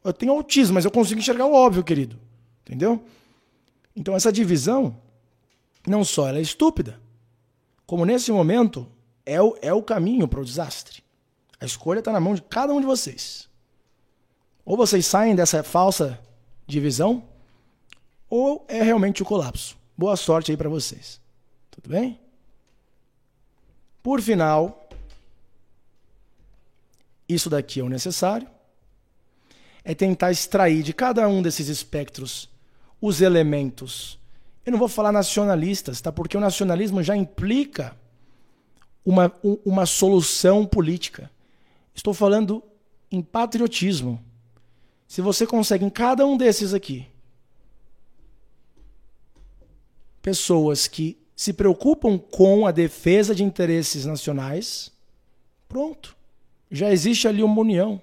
Eu tenho autismo, mas eu consigo enxergar o óbvio, querido. Entendeu? Então essa divisão, não só é estúpida, como nesse momento é o, é o caminho para o desastre. A escolha está na mão de cada um de vocês. Ou vocês saem dessa falsa divisão, ou é realmente o colapso. Boa sorte aí para vocês. Tudo bem? Por final, isso daqui é o necessário. É tentar extrair de cada um desses espectros os elementos. Eu não vou falar nacionalistas, tá? Porque o nacionalismo já implica uma, uma solução política. Estou falando em patriotismo. Se você consegue em cada um desses aqui pessoas que se preocupam com a defesa de interesses nacionais, pronto. Já existe ali uma união.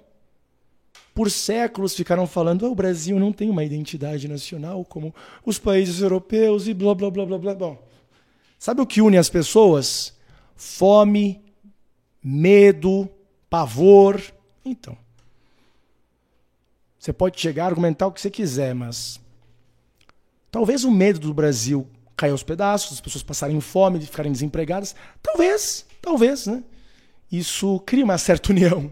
Por séculos ficaram falando: oh, o Brasil não tem uma identidade nacional como os países europeus e blá blá blá blá blá. Bom, sabe o que une as pessoas? Fome, medo, pavor. Então, você pode chegar a argumentar o que você quiser, mas talvez o medo do Brasil cair aos pedaços, as pessoas passarem fome, ficarem desempregadas. Talvez, talvez, né? Isso cria uma certa união.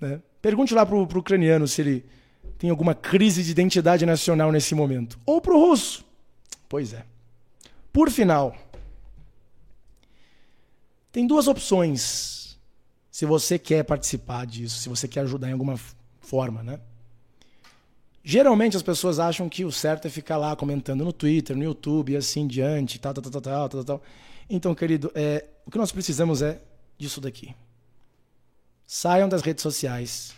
Né? Pergunte lá para o ucraniano se ele tem alguma crise de identidade nacional nesse momento. Ou para o russo. Pois é. Por final, tem duas opções se você quer participar disso, se você quer ajudar em alguma forma, né? Geralmente as pessoas acham que o certo é ficar lá comentando no Twitter, no YouTube e assim diante, tal, tal, tal, tal, tal, tal. Então, querido, é, o que nós precisamos é disso daqui. Saiam das redes sociais.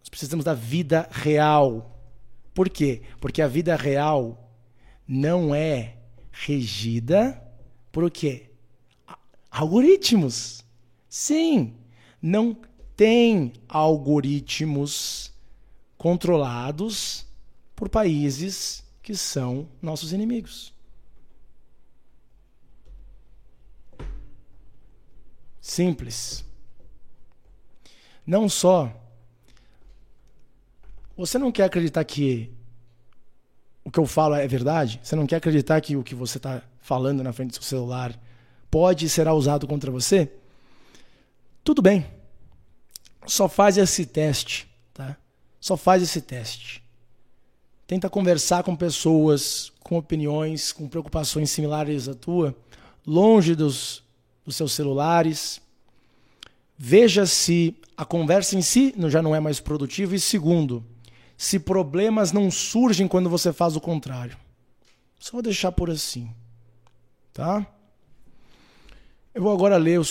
Nós precisamos da vida real. Por quê? Porque a vida real não é regida por o quê? Algoritmos. Sim, não tem algoritmos controlados por países que são nossos inimigos. Simples. Não só. Você não quer acreditar que o que eu falo é verdade? Você não quer acreditar que o que você está falando na frente do seu celular pode ser usado contra você? Tudo bem. Só faz esse teste, tá? Só faz esse teste. Tenta conversar com pessoas com opiniões, com preocupações similares à tua, longe dos, dos seus celulares. Veja se a conversa em si já não é mais produtiva. E segundo, se problemas não surgem quando você faz o contrário. Só vou deixar por assim. Tá? Eu vou agora ler o